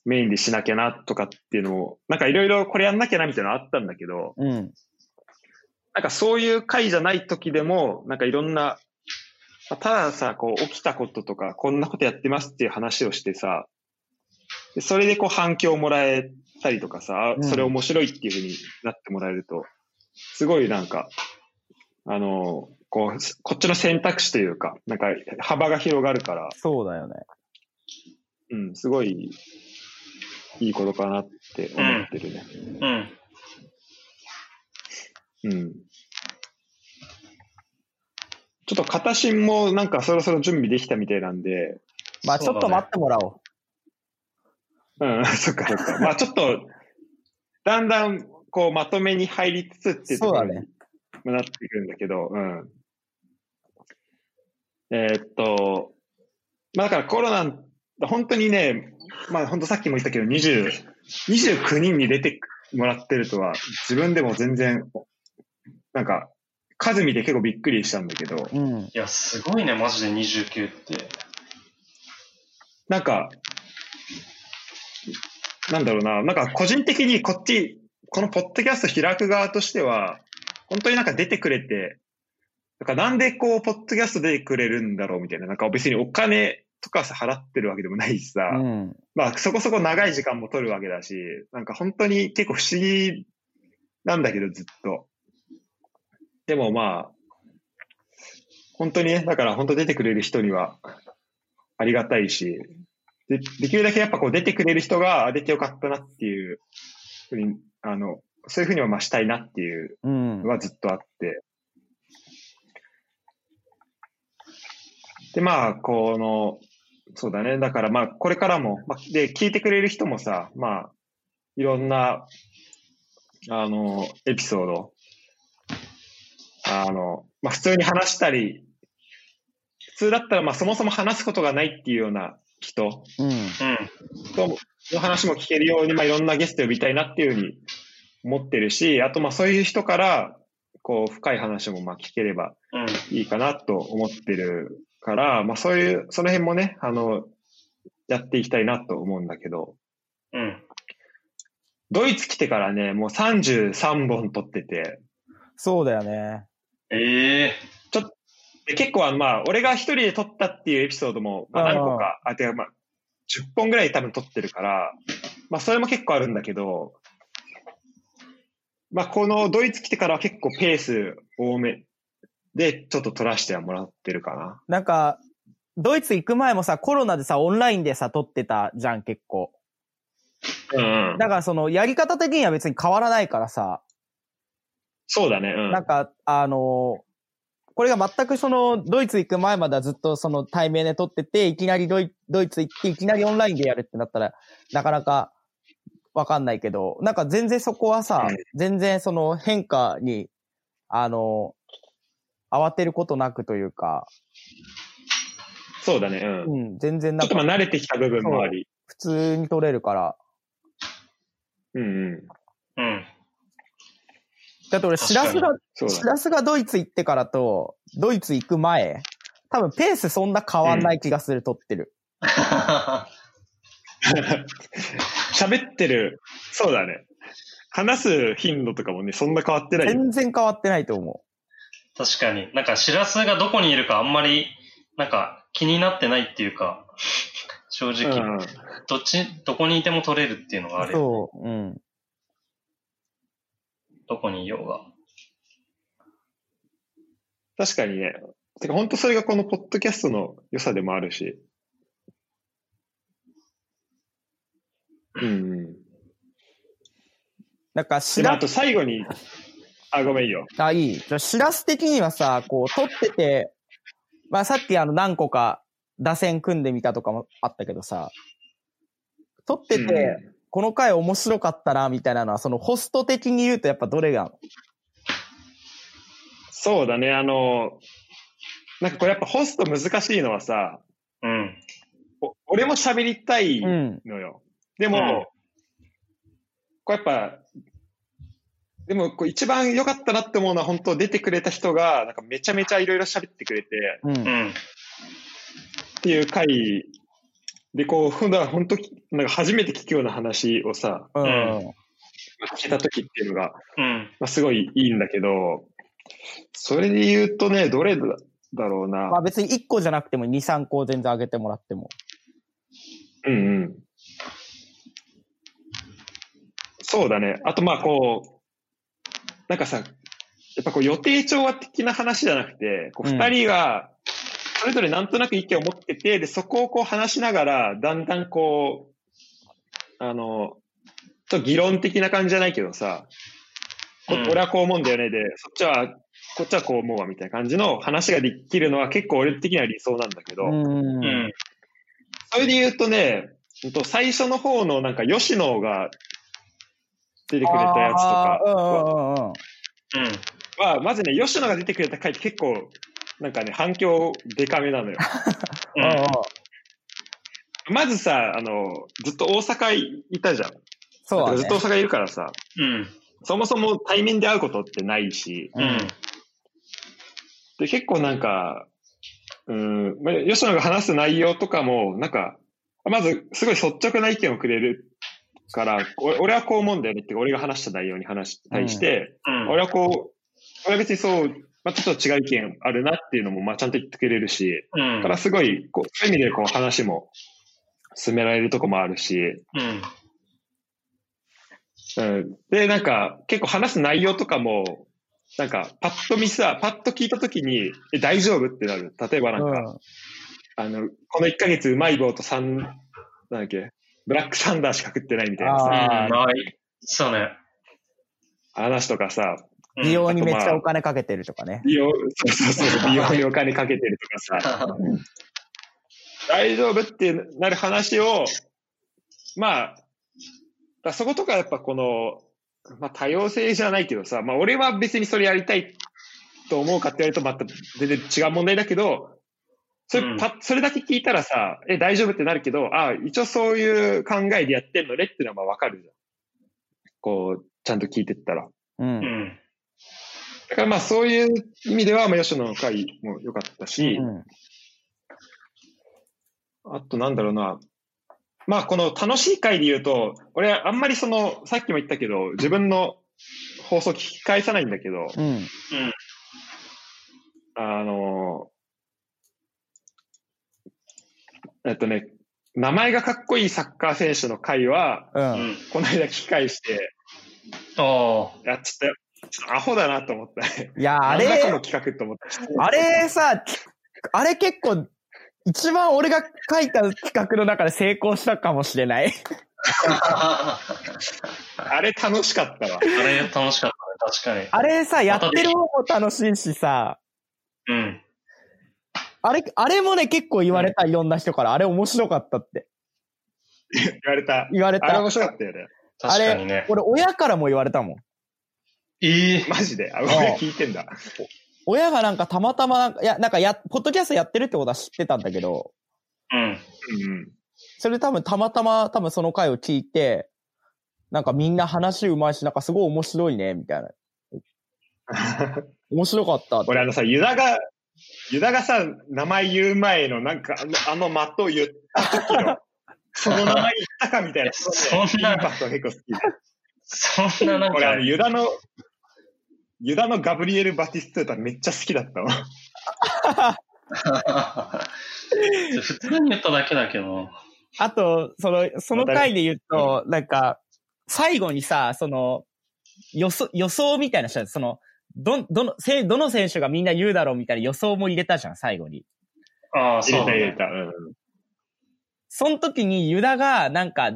メインでしなきゃなとかっていうのを、なんかいろいろこれやんなきゃなみたいなのあったんだけど、うん。なんかそういう回じゃない時でも、なんかいろんな、まあたださ、こう起きたこととか、こんなことやってますっていう話をしてさ、でそれでこう反響をもらえたりとかさ、うんそれ面白いっていうふうになってもらえると、すごいなんか、あの、こう、こっちの選択肢というか、なんか幅が広がるから、そうだよね。うん、すごい、いいことかなって思ってるね。うん。うん。ちょっと片新もなんかそろそろ準備できたみたいなんで、まあちょっと待ってもらおう。うん、そっかそっか。まあちょっと、だんだんこうまとめに入りつつっていうところにそうだねなってくるんだけど、うん。えーっと、まあだからコロナ、本当にね、まあ本当さっきも言ったけど、20、29人に出てもらってるとは、自分でも全然、なんか、数見て結構びっくりしたんだけど、うん。いや、すごいね、マジで29って。なんか、なんだろうな、なんか個人的にこっち、このポッドキャスト開く側としては、本当になんか出てくれて、なんかなんでこう、ポッドキャスト出てくれるんだろうみたいな、なんか別にお金とかさ払ってるわけでもないしさ、うん。まあそこそこ長い時間も取るわけだし、なんか本当に結構不思議なんだけど、ずっと。でもまあ、本当にね、だから本当出てくれる人にはありがたいし、でできるだけやっぱこう出てくれる人があ出てよかったなっていうふうに、あの、そういうふうにはまあしたいなっていううんの。はずっとあって。で、まあ、この、そうだね。だからまあ、これからも、まあ、で、聞いてくれる人もさ、まあ、いろんな、あの、エピソード、あの、まあ、普通に話したり、普通だったら、まあ、そもそも話すことがないっていうような人うん。うん。との話も聞けるように、まあ、いろんなゲスト呼びたいなっていうふうに思ってるし、あと、まあ、そういう人から、こう、深い話も、まあ、聞ければうん。いいかなと思ってるから、まあ、そういう、その辺もね、あの、やっていきたいなと思うんだけど、うん。ドイツ来てからね、もう33本撮ってて、そうだよね。ええで結構あの、まあ、俺が一人で撮ったっていうエピソードも、まあ、何個か、あ、てか、まあ、10本ぐらい多分撮ってるから、まあ、それも結構あるんだけど、まあ、このドイツ来てからは結構ペース多めで、ちょっと撮らせてはもらってるかな。なんか、ドイツ行く前もさ、コロナでさ、オンラインでさ、撮ってたじゃん、結構。うん、うん。だからその、やり方的には別に変わらないからさ、そうだね、うん。なんか、あのーこれが全くその、ドイツ行く前まではずっとその対面で撮ってて、いきなりドイドイツ行って、いきなりオンラインでやるってなったら、なかなかわかんないけど、なんか全然そこはさ、うん全然その変化に、あのー慌てることなくというか、そうだね、うん。うん、全然ちょっと慣れてきた部分もあり。普通に撮れるから。うんうん。うん。だって俺、シラスが。シラスがドイツ行ってからと、ドイツ行く前、多分ペースそんな変わんない気がする、撮ってる。喋ってる、そうだね。話す頻度とかもね、そんな変わってないよ。全然変わってないと思確かに。なんか、しらすがどこにいるかあんまり、なんか、気になってないっていうか、正直、うんどっち、どこにいても取れるっていうのがあう。るよ。そう、うん。どこにいようが。確かにね。てか本当それがこのポッドキャストの良さでもあるし。うんうん。なんか、しらああと、最後に、あ、ごめんいいよ。あ、いい。じゃあ、しらす的にはさ、こう、撮ってて、まあさっきあの何個か打線組んでみたとかもあったけどさ、撮ってて、うんこの回面白かったな、みたいなのは、そのホスト的に言うとやっぱどれが、そうだね、あの、なんかこれやっぱホスト難しいのはさ、うん。お俺も喋りたいうん。のよ。でも、これやっぱ、でもこう一番良かったなって思うのは本当出てくれた人が、なんかめちゃめちゃいろいろ喋ってくれて、うん。うん。っていう回で、こう、ほんだ本当なんか初めて聞くような話をさ、うん。うん聞けた時っていうのが、うん。まあ、すごいいいんだけど、それで言うとね、どれだだろうな。まあ別に1個じゃなくても2、3個全然上げてもらっても。うんうん。そうだね。あとまあこう、なんかさ、やっぱこう予定調和的な話じゃなくて、こううん二人が、それぞれなんとなく意見を持ってて、で、そこをこう話しながら、だんだんこう、あの、ちょっと議論的な感じじゃないけどさ、こうん俺はこう思うんだよねで、そっちは、こっちはこう思うわみたいな感じの話ができるのは結構俺的には理想なんだけど、うん。うん。それで言うとね、ほんと最初の方のなんか吉野が出てくれたやつとかあーうんうんうんうん。うん。は、まずね、吉野が出てくれた回って結構、なんかね、反響でかめなのよ。うん。まずさ、あの、ずっと大阪いたじゃん。そうだねずっと大阪いるからさ、うん。そもそも対面で会うことってないし、うん。で、結構なんか、うん、まあ吉野が話す内容とかも、なんか、まず、すごい率直な意見をくれるから、お俺はこう思うんだよねって、俺が話した内容に話し対して、うん。俺はこう、俺は別にそう、まあ、ちょっと違う意見あるなっていうのも、まあ、ちゃんと言ってくれるし、うんだからすごい、こう、そういう意味でこう話も進められるとこもあるし、うん。うん。で、なんか、結構話す内容とかも、なんか、パッと見さ、パッと聞いたときに、え、大丈夫ってなる。例えばなんか、うんあの、この1ヶ月うまい棒と3、なんだっけ、ブラックサンダーしか食ってないみたいなうん。さ、はい。そうね。話とかさ、うん美容にめっちゃお金かけてるとかね。美容、そうそうそう、美容にお金かけてるとかさ、大丈夫ってなる話を、まあ、だそことかやっぱこの、まあ多様性じゃないけどさ、まあ俺は別にそれやりたいと思うかって言われるとまた全然違う問題だけど、それ,うそれだけ聞いたらさ、え、大丈夫ってなるけど、ああ、一応そういう考えでやってんのねっていうのはまあわかるじゃん。こう、ちゃんと聞いてったら。う。うんん。だからまあそういう意味では、まあ吉野の会も良かったし、うんあとなんだろうな。まあこの楽しい回で言うと、俺あんまりその、さっきも言ったけど、自分の放送聞き返さないんだけど、うん。あの、えっとね、名前がかっこいいサッカー選手の回は、う。うんん。この間聞き返して、あいや、ちょっと、ちょっとアホだなと思ったね。いや、あれ、企画と思った。あれさ、あれ結構、一番俺が書いた企画の中で成功したかもしれない。あ。あれ楽しかったわ。あれ楽しかったね、確かに。あれさ、やってる方も楽しいしさ、うん。あれ、あれもね、結構言われた、いろんな人から。あれ面白かったって。言われた。言われたあれ面。白かったよね。確かにね。俺、親からも言われたもん。ええマジで？あ、俺聞いてんだ。親がなんかたまたまなんか、いや、なんかや、ポッドキャストやってるってことは知ってたんだけど、うん。うんうん。それ多分たまたま多分その回を聞いて、なんかみんな話うまいし、なんかすごい面白いね、みたいな。面白かったって。俺あのさ、ユダが、ユダがさ、名前言う前のなんかあの、あの的を言った時の、その名前言ったかみたいな、そんなインパクト結構好きで。そんななん俺あの、か、ユダの、ユダのガブリエル・バティストゥータめっちゃ好きだったわ。普通に言っただけだけど。あと、その、その回で言うと、なんか、最後にさ、その、予想、予想みたいなしたその、ど、どの、せどの選手がみんな言うだろうみたいな予想も入れたじゃん、最後に。ああ、そうだね。入れた入れた。うん。その時にユダが、なんか、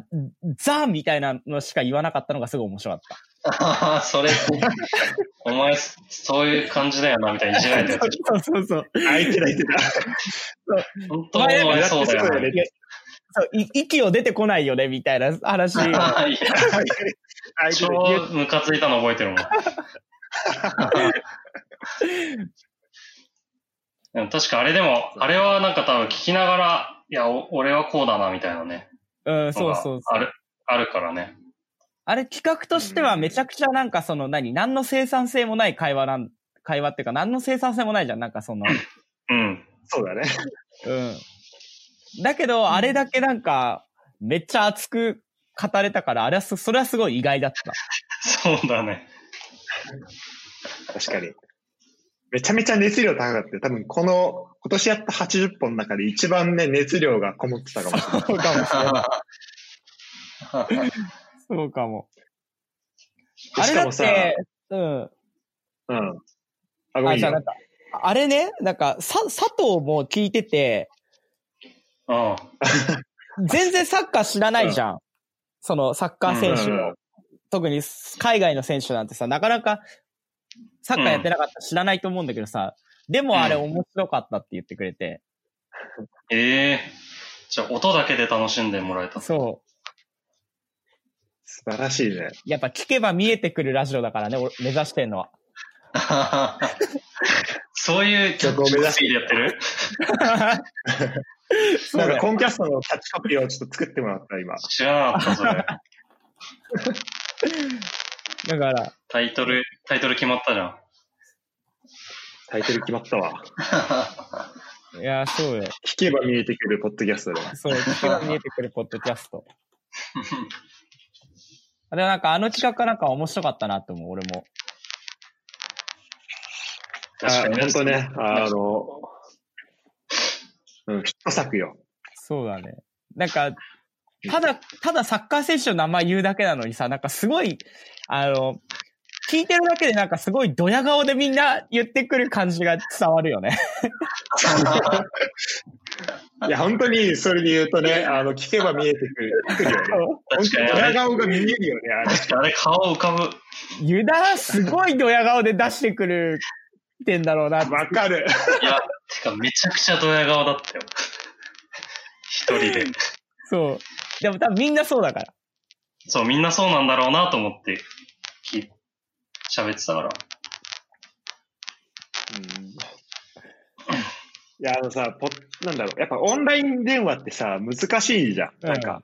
ザみたいなのしか言わなかったのがすごい面白かった。ああ、それ、お前、そういう感じだよな、みたいにいじられたやつでしそうそうそう。あ、言ってた言って。本当にお前そうだよな。いやそうい息を出てこないよね、みたいな話。あ あいやあいつ超ムカついたの覚えてるもん。でも確かあれでも、あれはなんか多分聞きながら、いや、お俺はこうだな、みたいなね。うん、そうそうそう。ある、あるからね。あれ企画としてはめちゃくちゃなんかその何、何の生産性もない会話なん、会話っていうか何の生産性もないじゃん。なんかその、うん。そうだね。うん。だけど、あれだけなんか、めっちゃ熱く語れたから、あれはす、それはすごい意外だった。そうだね。確かに。めちゃめちゃ熱量高かったよ。多分この、今年やった80本の中で一番ね、熱量がこもってたかもしれない。そうかもしれない。そうかも。あれだって、うん。うん。あ、ごめあ、んよじゃあなん。か、あれね、なんか、さ、佐藤も聞いてて、うん。全然サッカー知らないじゃん。そのサッカー選手の、うんうん特に海外の選手なんてさ、なかなかサッカーやってなかったら知らないと思うんだけどさ、でもあれうん面白かったって言ってくれて、ええじゃあ音だけで楽しんでもらえた。そう。素晴らしいね。やっぱ聞けば見えてくるラジオだからね、俺目指してんのは。そういうキャッチコピーでやってる？なんか。コンキャストのキャッチコピーをちょっと作ってもらった、今。知らなかった、それ。だから、タイトル、タイトル決まったじゃん。タイトル決まったわ。いや、そうよ。聞けば見えてくるポッドキャストで。そう、聞けば見えてくるポッドキャスト。でもなんかあの企画なんか面白かったなって思う、俺も。あ確かに。本当ね、あの、うん、ヒット作よ。そうだね。なんか、ただ、ただサッカー選手の名前言うだけなのにさ、なんかすごい、あの、聞いてるだけでなんかすごいドヤ顔でみんな言ってくる感じが伝わるよね。いや、本当にそれで言うとね、あの、聞けば見えてくるくるよね。本当にドヤ顔が見えるよね、あれ。あれ顔浮かぶ。ユダすごいドヤ顔で出してくるってんだろうな。わかる。いや、てかめちゃくちゃドヤ顔だったよ。一人で。そう。でも多分みんなそうだから。そう、みんなそうなんだろうなと思って、き喋ってたから。うんいや、あのさ、ポなんだろう、やっぱオンライン電話ってさ、難しいじゃん。なんか、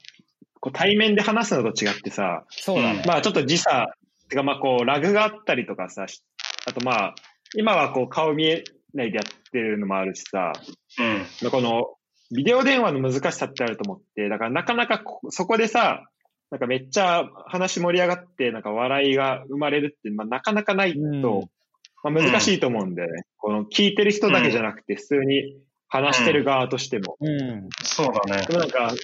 こう対面で話すのと違ってさ、そうだね。まあちょっと時差、てかまあこう、ラグがあったりとかさ、しあとまあ、今はこう顔見えないでやってるのもあるしさ、うん。この、ビデオ電話の難しさってあると思って、だからなかなかこそこでさ、なんかめっちゃ話盛り上がって、なんか笑いが生まれるって、まあなかなかないと、うんまあ難しいと思うんだよね。この聞いてる人だけじゃなくて、普通に話してる側としても。うん。そうだねで。もなんか、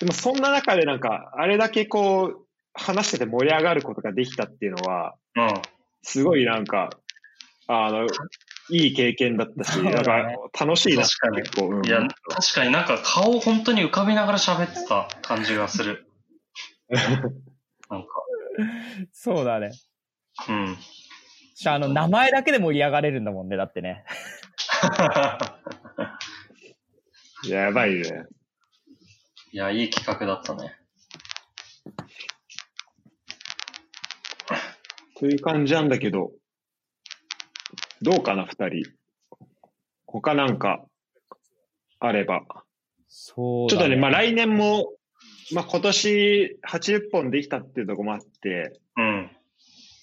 でもそんな中でなんか、あれだけこう、話してて盛り上がることができたっていうのは、うん。すごいなんか、あの、いい経験だったし、ねなんか楽しいな確かに結構、うんいや、確かになんか顔を本当に浮かびながら喋ってた感じがする。なんか、そうだね。うん。しあの、名前だけで盛り上がれるんだもんね、だってね。やばいね。いや、いい企画だったね。という感じなんだけど、どうかな、二人。他なんか、あれば。そうちょっとね、まあ来年も、まあ今年80本できたっていうところもあって、うん。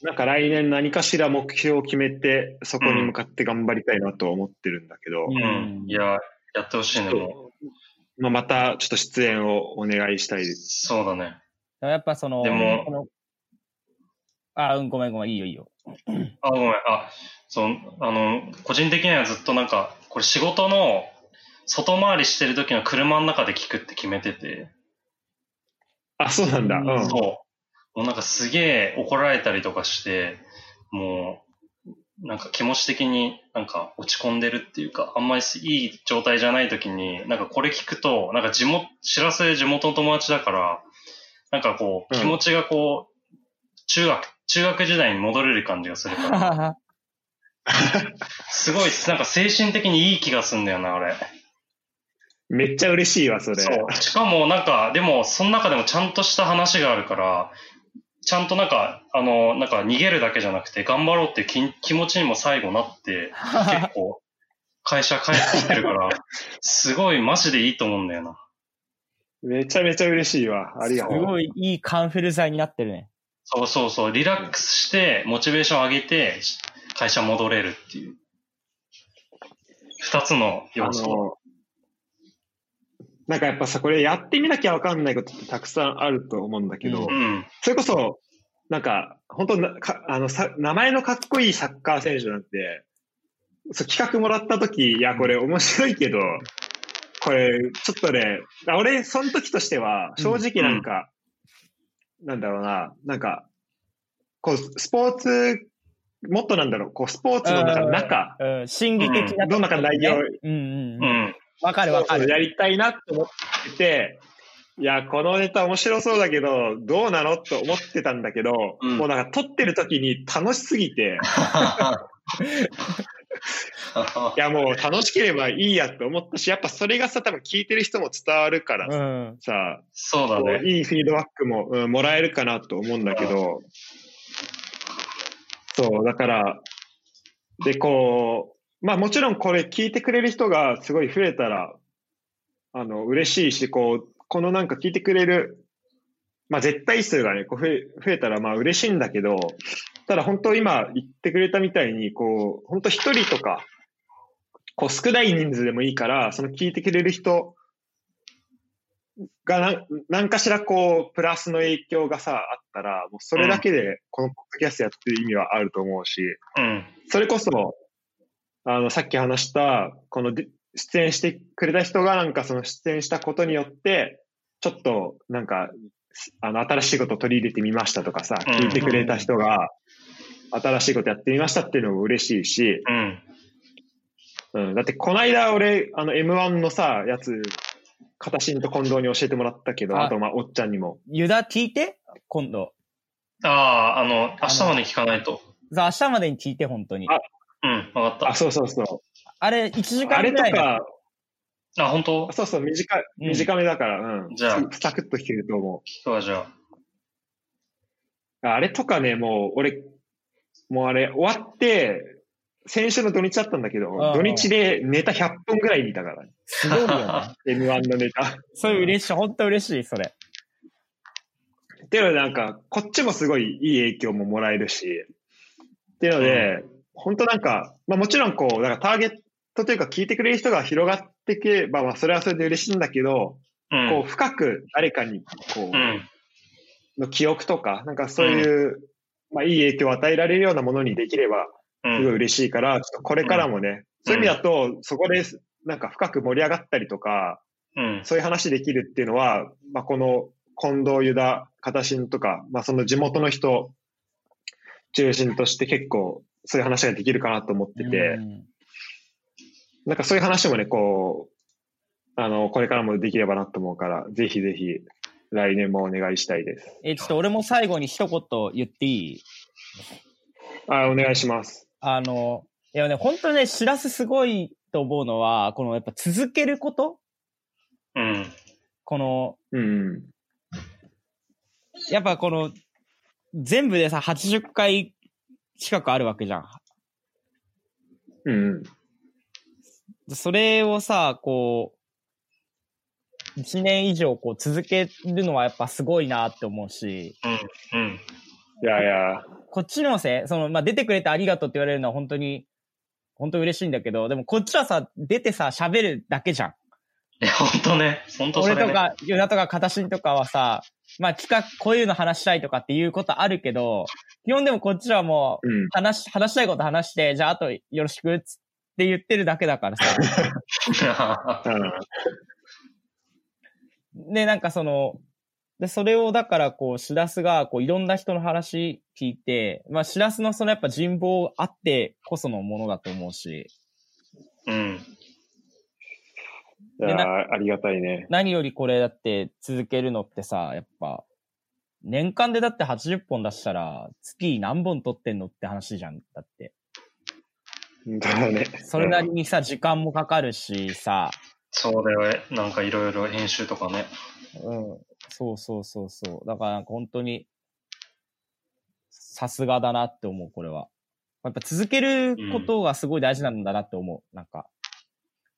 なんか来年何かしら目標を決めて、そこに向かって頑張りたいなとは思ってるんだけど、ううん。いや、やってほしいね、もまあまたちょっと出演をお願いしたいです。そうだね。やっぱその、でもあ、うん、ごめんごめん、いいよいいよ。あ、ごめん。あ、そう、あの、個人的にはずっとなんか、これ仕事の外回りしてる時の車の中で聞くって決めてて、あ、そうなんだ。うん。そう。もうなんかすげえ怒られたりとかして、もう、なんか気持ち的になんか落ち込んでるっていうか、あんまりいい状態じゃない時に、なんかこれ聞くと、なんか地元、知らせ地元の友達だから、なんかこう、うん気持ちがこう、中学、中学時代に戻れる感じがするから、すごい、なんか精神的にいい気がすんだよな、俺。めっちゃ嬉しいわ、それ。そう。しかもなんか、でも、その中でもちゃんとした話があるから、ちゃんとなんか、あの、なんか逃げるだけじゃなくて、頑張ろうっていう気気持ちにも最後なって、結構、会社帰ってきてるから、すごいマジでいいと思うんだよな。めちゃめちゃ嬉しいわ。ありがとう。すごいいいカンフル剤になってるね。そうそうそう、リラックスして、モチベーション上げて、会社戻れるっていう。二つのあ要素。の、なんかやっぱさ、これやってみなきゃわかんないことってたくさんあると思うんだけど、ううん。それこそ、なんか、本当なかあのさ、名前のかっこいいサッカー選手なんて、そう企画もらった時、いや、これ面白いけど、これ、ちょっとね、あ俺、その時としては、正直なんか、なんだろうな、なんか、こう、スポーツ、もっとなんだろう、こう、スポーツの中、中、うん、心理的な、どんな内容うんうんううん。ん。わかるわかる。やりたいなと思ってて、いや、このネタ面白そうだけど、どうなのと思ってたんだけど、うんもうなんか撮ってる時に楽しすぎて、いやもう楽しければいいやって思ったし、やっぱそれがさ、多分聞いてる人も伝わるからうん。さ、そうだね。いいフィードバックも、うん、もらえるかなと思うんだけど、そう、だから、で、こう、まあもちろんこれ聞いてくれる人がすごい増えたら、あの、嬉しいし、こう、このなんか聞いてくれる、まあ絶対数がね、こう増え増えたらまあ嬉しいんだけど、ただ本当今言ってくれたみたいに、こう、本当一人とか、こう少ない人数でもいいから、その聞いてくれる人がなん何かしらこう、プラスの影響がさ、あったら、もうそれだけでこのポッドキャストやってる意味はあると思うし、うん。それこそ、あの、さっき話した、こので出演してくれた人がなんかその出演したことによって、ちょっとなんか、あの、新しいことを取り入れてみましたとかさ、うん聞いてくれた人が、新しいことやってみましたっていうのも嬉しいし、うん。うん、だってこの間俺、あの M1 のさ、やつ、片新と近藤に教えてもらったけど、ああとまあ、おっちゃんにも。ユダ聞いて？今度。ああ、あの、明日まで聞かないと。さあ、明日までに聞いて、本当に。あうん、わかったあ、。そうそうそう。あれ、1時あれと間ぐらいだか、あ、本当？そうそう、短い、うん短めだから、うん。じゃあサクッと聞けると思聞くわ、じゃあ。う。あれとかね、もう、俺、もうあれ、終わって、先週の土日だったんだけど、ああ土日でネタ100本ぐらい見たから、ね、すごいよね。M1 のネタ。それ嬉しい。本当嬉しい、それ。っていうので、なんか、こっちもすごいいい影響ももらえるし、っていうので、本当なんか、まあもちろんこう、なんかターゲットというか聞いてくれる人が広がっていけば、まあそれはそれで嬉しいんだけど、うん。こう深く誰かに、こう、うん。の記憶とか、なんかそういう、まあいい影響を与えられるようなものにできれば、うん。すごい嬉しいから、ちょっとこれからもね、そういう意味だと、そこでなんか深く盛り上がったりとか、うん。そういう話できるっていうのは、まあ、この近藤ユダ、片新とか、まあ、その地元の人中心として結構そういう話ができるかなと思ってて、うんなんかそういう話もね、こう、あの、これからもできればなと思うから、ぜひぜひ来年もお願いしたいです。え、ちょっと俺も最後に一言言っていい？あ、お願いします。あの、いやね、本当にね、しらすすごいと思うのは、このやっぱ続けること？うん。この、うん。やっぱこの、全部でさ、80回近くあるわけじゃん。うん。それをさ、こう、1年以上こう続けるのはやっぱすごいなって思うし、うん。うん。いやいや、こっちのせい、その、まあ、出てくれてありがとうって言われるのは本当に、本当嬉しいんだけど、でもこっちはさ、出てさ、喋るだけじゃん。いや、本当ね。本当それね。俺とか、ユダとか、片新とかはさ、まあ、企画、こういうの話したいとかっていうことあるけど、基本でもこっちはもう、うん。話、話したいこと話して、じゃああとよろしくって言ってるだけだからさ。うんで、なんかその、で、それをだからこう、しらすが、こう、いろんな人の話聞いて、まあ、しらすのそのやっぱ人望あってこそのものだと思うし、うん。いやありがたいね。何よりこれだって続けるのってさ、やっぱ、年間でだって80本出したら、月何本撮ってんのって話じゃん。だって。だね。それなりにさ、時間もかかるしさ、そうだよね。なんかいろいろ編集とかね。うん。そうそうそうそう。だからなんか本当に、さすがだなって思う、これは。やっぱ続けることがすごい大事なんだなって思う。なんか。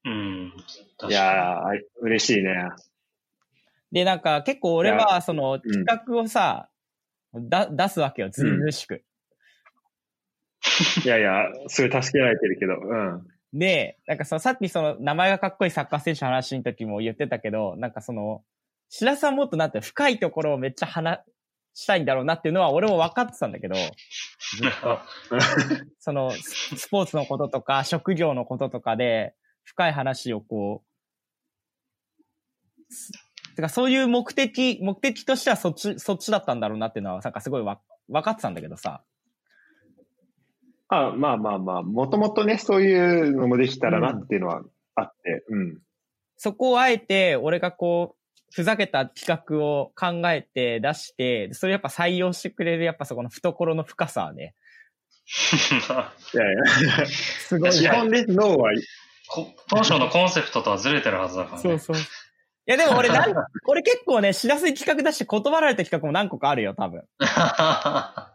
うん。いやー、嬉しいね。で、なんか結構俺いは、その企画をさ、だ出すわけよ、ずうずうしく。いやいや、それ助けられてるけど、うん。で、なんかそのさっきその名前がかっこいいサッカー選手の話の時も言ってたけど、なんかその、白さんもっとなんて深いところをめっちゃ話したいんだろうなっていうのは俺も分かってたんだけど、ずっと。そのススポーツのこととか職業のこととかで深い話をこう、すてかそういう目的、目的としてはそっち、そっちだったんだろうなっていうのはなんかすごいわ分かってたんだけどさ。あまあまあまあ、もともとね、そういうのもできたらなっていうのはあって、うん。そこをあえて俺がこう、ふざけた企画を考えて出して、それやっぱ採用してくれる、やっぱそこの懐の深さはね、いやいや、すごい基本で脳は、こ当初のコンセプトとはずれてるはずだからね。そうそう。いやでも俺なん、俺結構ね、知らせに企画出して断られた企画も何個かあるよ、多分。あ、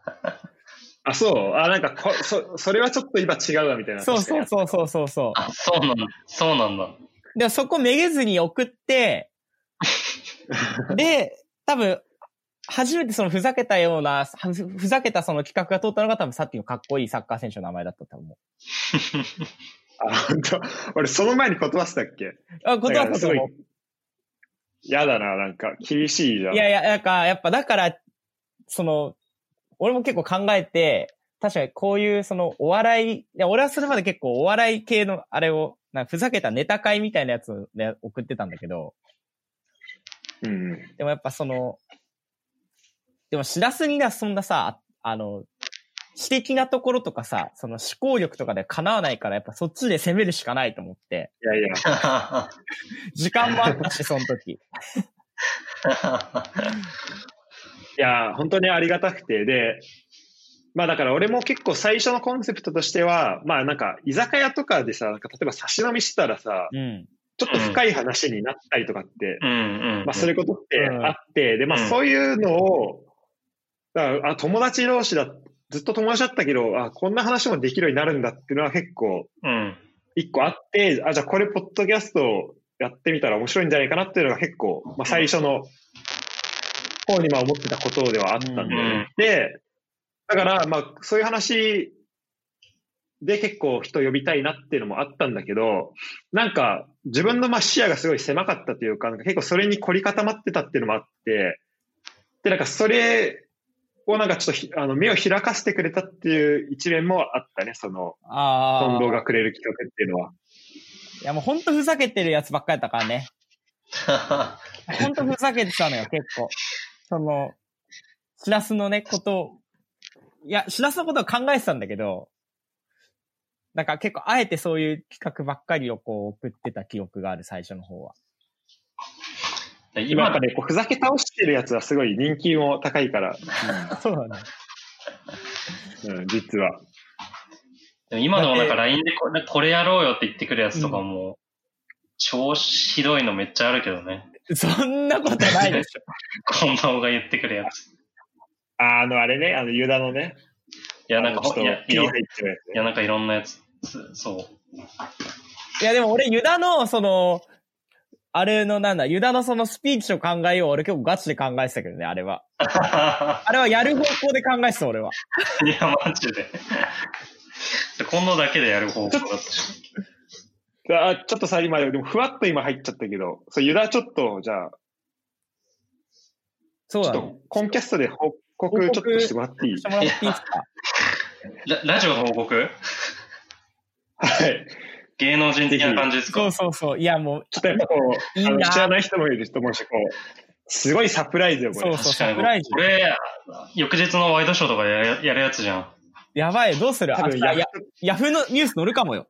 そう？あ、なんかこ、そ、それはちょっと今違うわ、みたいな。そうそうそうそうそうそあ、そうなんだ。そうなんだ。う。で、そこめげずに送って、で、多分、初めてそのふざけたような、ふふざけたその企画が通ったのが多分さっきのかっこいいサッカー選手の名前だったと思う。あ、本当？俺、その前に断ってたっけ？あ、断ったと思う。嫌だな、なんか、厳しいじゃん。いやいや、なんか、やっぱだから、その、俺も結構考えて、確かにこういうそのお笑い、いや、俺はそれまで結構お笑い系のあれを、なんかふざけたネタ会みたいなやつで送ってたんだけど、うん。でもやっぱその、でもしらすにはそんなさ、ああの、知的なところとかさ、その思考力とかで叶わないから、やっぱそっちで攻めるしかないと思って、いやいや、時間もあったし、その時。いや、本当にありがたくて、で、まあだから俺も結構最初のコンセプトとしては、まあなんか居酒屋とかでさ、なんか例えば差し飲みしてたらさ、うん。ちょっと深い話になったりとかって、うんうん。まあそういうことってうんあって、で、まあうんそういうのを、だからあ友達同士だ、ずっと友達だったけど、あ、こんな話もできるようになるんだっていうのは結構うん。一個あって、あ、じゃあこれポッドキャストやってみたら面白いんじゃないかなっていうのが結構、まあ最初の方にまあ思ってたことではあったんだよね。うんで、だからまあそういう話で結構人呼びたいなっていうのもあったんだけど、なんか自分のまあ視野がすごい狭かったというか、なんか結構それに凝り固まってたっていうのもあって、で、なんかそれをなんかちょっとひあの目を開かせてくれたっていう一面もあったね、その。近藤がくれる企画っていうのは。いやもうほんとふざけてるやつばっかりやったからね。ほんとふざけてたのよ、結構。その、しらすのね、ことを、いや、しらすのことを考えてたんだけど、なんか結構あえてそういう企画ばっかりをこう送ってた記憶がある、最初の方は。今やっ今ぱね、こうふざけ倒してるやつはすごい人気も高いから、そうだね。うん、実は。今でもなんか LINE でこれこれやろうよって言ってくるやつとかも、超ひどいのめっちゃあるけどね。そんなことないでしょ。こんな方が言ってくるやつ。ああの、あれね、あの、ユダのね。いや、なんかいや、いや、なんかいろんなやつ、そう。いや、でも俺、ユダの、その、あれのなんだ、ユダのそのスピーチを考えよう、俺結構ガチで考えてたけどね、あれは。あれはやる方向で考えてた、俺は。いや、マジで。今度だけでやる方向だったし。あちょっとさ、今、でもふわっと今入っちゃったけど、そう、ユダちょっと、じゃあ、ちょっとそうだね。コンキャストで報告ちょっとしてもらっていい？ララジオの報告？はい。芸能人的な感じですか？そうそうそう。いや、もう、ちょっとやっぱこう、いいなあの知らない人もいると思うし、こう、すごいサプライズよ、これ。そうそう、確かにサプライズこ。れ、翌日のワイドショーとかややるやつじゃん。やばい、どうする？多分ヤヤフーのニュース載るかもよ。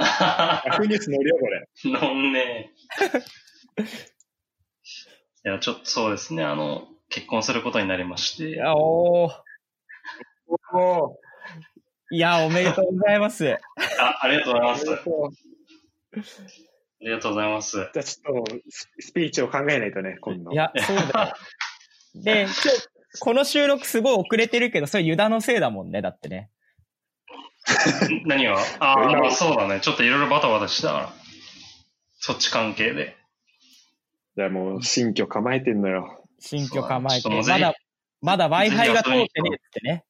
ヤフーニュース乗るよ、これ。のんねえ。いや、ちょっとそうですね、あの、結婚することになりまして。いや、おー。おーいや、おめでとうございます。あ、ありがとうございます。ありがとうございます。じゃあちょっとス、スピーチを考えないとね、今度。いや、そうだよ。で、今日、この収録すごい遅れてるけど、それユダのせいだもんね、だってね。何が？ああ、今まあそうだね。ちょっといろいろバタバタしたから。そっち関係で。じゃあもう、新居構えてんのよ。新居構えて。ちょっともうぜひまだ、まだ Wi-Fi が通ってねってね。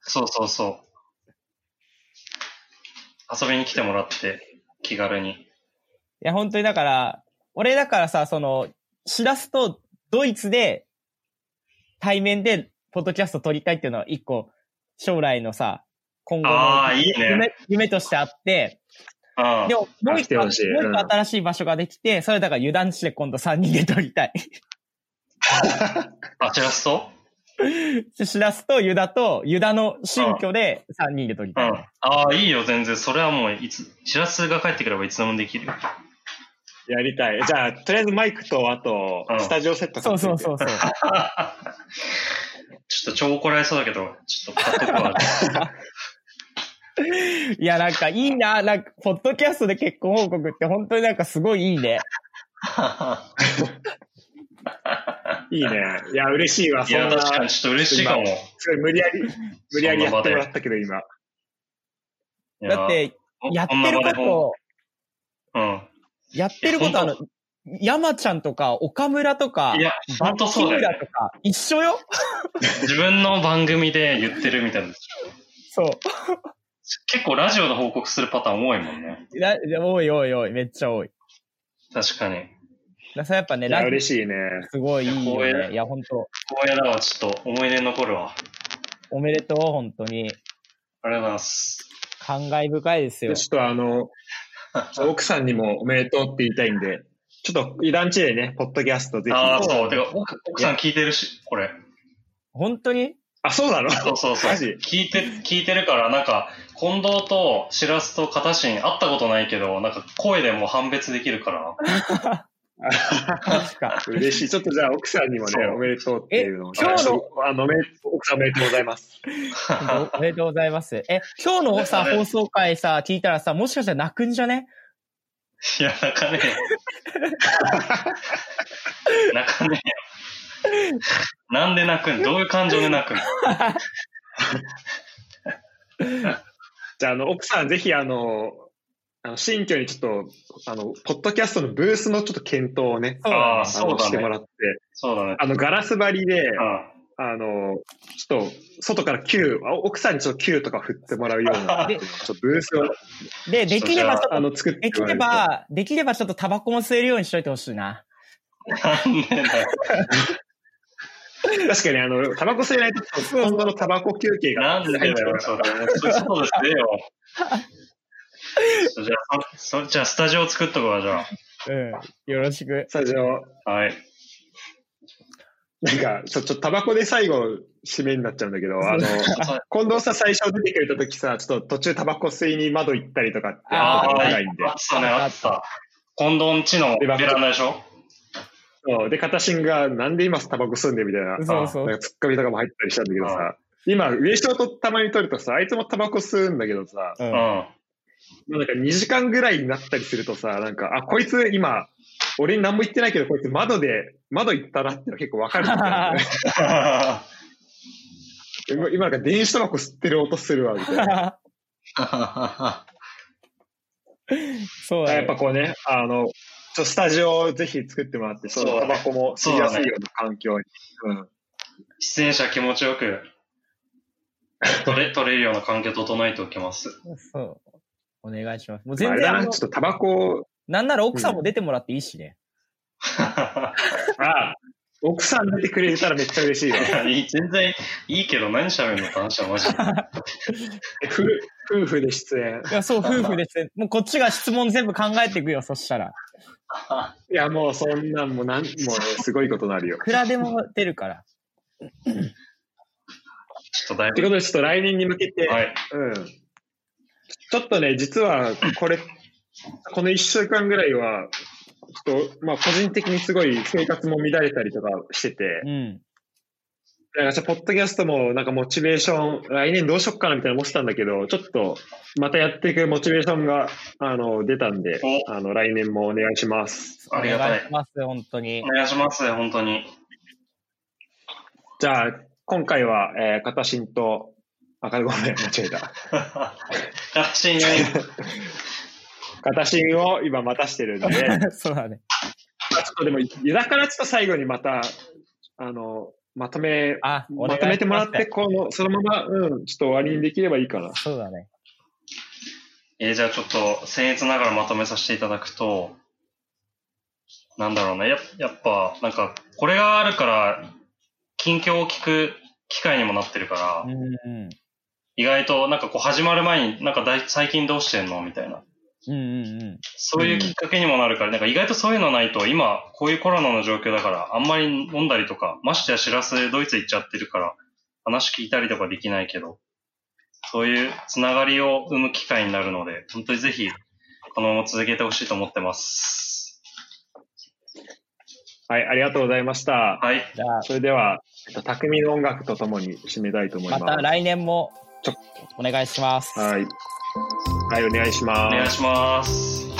そうそうそう。遊びに来てもらって、気軽に。いや、本当にだから、俺だからさ、その、しらすとドイツで対面でポッドキャスト撮りたいっていうのは一個、将来のさ、今後のあーいいね。夢夢としてあって、ああでも、もう一個、もう一個新しい場所ができて、それだから油断して今度3人で撮りたい。あ、チラスト？しらすとユダと、ユダの新居で3人で撮りうん。たい。ああ、いいよ、全然。それはもう、いつ、チラスが帰ってくればいつでもできるよ。やりたい。じゃあ、とりあえずマイクと、あとうん、スタジオセットそうそうう。そうそう。ちょっと超怒られそうだけど、ちょっと買っとくわ。いや、なんかいいな、なんか、ポッドキャストで結婚報告って本当になんかすごいいいね。いいね。いや、嬉しいわ。いや、そんな、確かにちょっと嬉しいかも。いすごい無理やり、無理やりやってもらったけど、今。やだって、やってること、うん。やってることあの、山ちゃんとか、岡村とかい、や、ほんとそうだよ、ね木村と。か、一緒よ 自分の番組で言ってるみたいな。そう。結構ラジオで報告するパターン多いもんね。なおいおいおい、めっちゃ多い。確かに。だからやっぱね、いや、嬉しいね。オすごいいいよね。いや、本当光栄だわ、ちょっと思い出に残るわ。おめでとう、本当に。ありがとうございます。感慨深いですよで。ちょっとあの、奥さんにもおめでとうって言いたいんで、ちょっと、イランチでね、ポッドキャストぜひ。ああ、あ、そう。てか、奥奥さん聞いてるし、これ。本当に？そうなの？そうそうそう。聞いて、聞いてるから、なんか、近藤と白洲と片新会ったことないけど、なんか声でもう判別できるから。確か。嬉しい。ちょっとじゃあ奥さんにもねおめでとうっていうのを。え今日のあの、奥さんおめでとうございます。おめでとうございます。え、今日のさ、放送回さ、聞いたらさ、もしかしたら泣くんじゃね？いや、泣かねえよ。泣かねえよ。なんで泣くん？どういう感情で泣くん？じゃあ、あの、奥さんぜひあの、あの新居にちょっと、あの、ポッドキャストのブースのちょっと検討をね、そうああ、あの、そうだね。してもらって、そうだね。あの、ガラス張りで、うん。あの、ちょっと、外からあ奥さんにちょっと Q とか振ってもらうような、でちょっとブースを、で、できればちょっと、あの、作ってできれば、できればちょっとタバコも吸えるようにしといてほしいな。確かに、あの、タバコ吸えないと、今後のタバコ休憩がなんでだよ、それ。それ外ですえよ。じゃあ、そ、そじゃあ、スタジオ作っとくわ、じゃうん。よろしく。スタジオ、あ。はい。なんか、ちょ、ちょ、タバコで最後、締めになっちゃうんだけど、あの、近藤さん最初出てくれた時さ、ちょっと途中タバコ吸いに窓行ったりとかってあーいんであ。ったね、あった。近藤んちのベランダでしょ？そうで、片新が、なんで今タバコ吸うんでみたいな、そうそう。なんかツッコミとかも入ったりしたんだけどあさ、今、上翔とたまに撮るとさ、あいつもタバコ吸うんだけどさ、う。うんん。なんか2時間ぐらいになったりするとさ、なんか、あ、こいつ今、俺に何も言ってないけど、こいつ窓で、窓行ったなっていうの結構わかるんだよね今、今なんか電子タバコ吸ってる音するわ、みたいな。そうだね。やっぱこうね、あの、ちょスタジオをぜひ作ってもらって、そのタバコも吸いやすいような環境に。うん。出演者気持ちよく取れ、取れるような環境整えておきます。そう。お願いします。もう全然あのちょっとタバコ、なんなら奥さんも出てもらっていいしね。あ、奥さん出てくれたらめっちゃ嬉しいわ。いい全然いいけど何喋るのって話はマジで。夫夫婦で出演。いや、そう、夫婦ですね。もうこっちが質問全部考えていくよ、そしたら。いや、もうそんなんもうなん、もうね、すごいことになるよい。くらでも出るから。ちょっとだいぶ。ということで、ちょっと来年に向けて、はい。うん。ちょっとね、実は、これ、この一週間ぐらいは、ちょっと、まあ、個人的にすごい生活も乱れたりとかしてて、うん。なんかポッドキャストもなんかモチベーション、来年どうしよっかなみたいな思ってたんだけど、ちょっとまたやっていくモチベーションが、あの、出たんで、おあの、来年もお願いします。ありがたいお願いします、本当にお。願いします、本当に。じゃあ、今回は、えー、片新と、あ、ごめん、間違えた。形に、片新を今待たしてるんで、そうだね。まあちょっとでも、だからちょっと最後にまた、あの、まとめ、あ、まとめてもらって、この、そのまま、うん、ちょっと終わりにできればいいかな。そうだね。えーじゃあちょっと、僭越ながらまとめさせていただくと、なんだろうね。ややっぱ、なんか、これがあるから、近況を聞く機会にもなってるから、うんうん。意外と、なんかこう始まる前に、なんかだい最近どうしてんのみたいな。うんうんうん。そういうきっかけにもなるから、なんか意外とそういうのないと、今、こういうコロナの状況だから、あんまり飲んだりとか、ましてや知らせドイツ行っちゃってるから、話聞いたりとかできないけど、そういうつながりを生む機会になるので、本当にぜひ、このまま続けてほしいと思ってます。はい、ありがとうございました。はい。じゃあ、それでは、えっと、匠の音楽とともに締めたいと思います。また来年もちょ、お願いします。はい。はい、お願いします。お願いします。い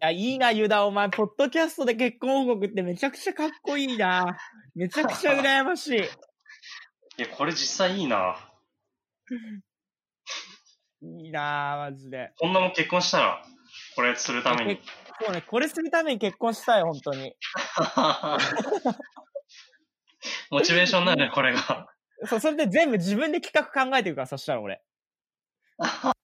や、いいな、ユダ、お前、ポッドキャストで結婚報告ってめちゃくちゃかっこいいな。めちゃくちゃ羨ましい。いや、これ実際いいな。いいなマジで。こんなもん結婚したら、これするためにけ。そうね、これするために結婚したい、本当に。モチベーションになるね、これが。そう、それで全部自分で企画考えていくから、そしたら俺。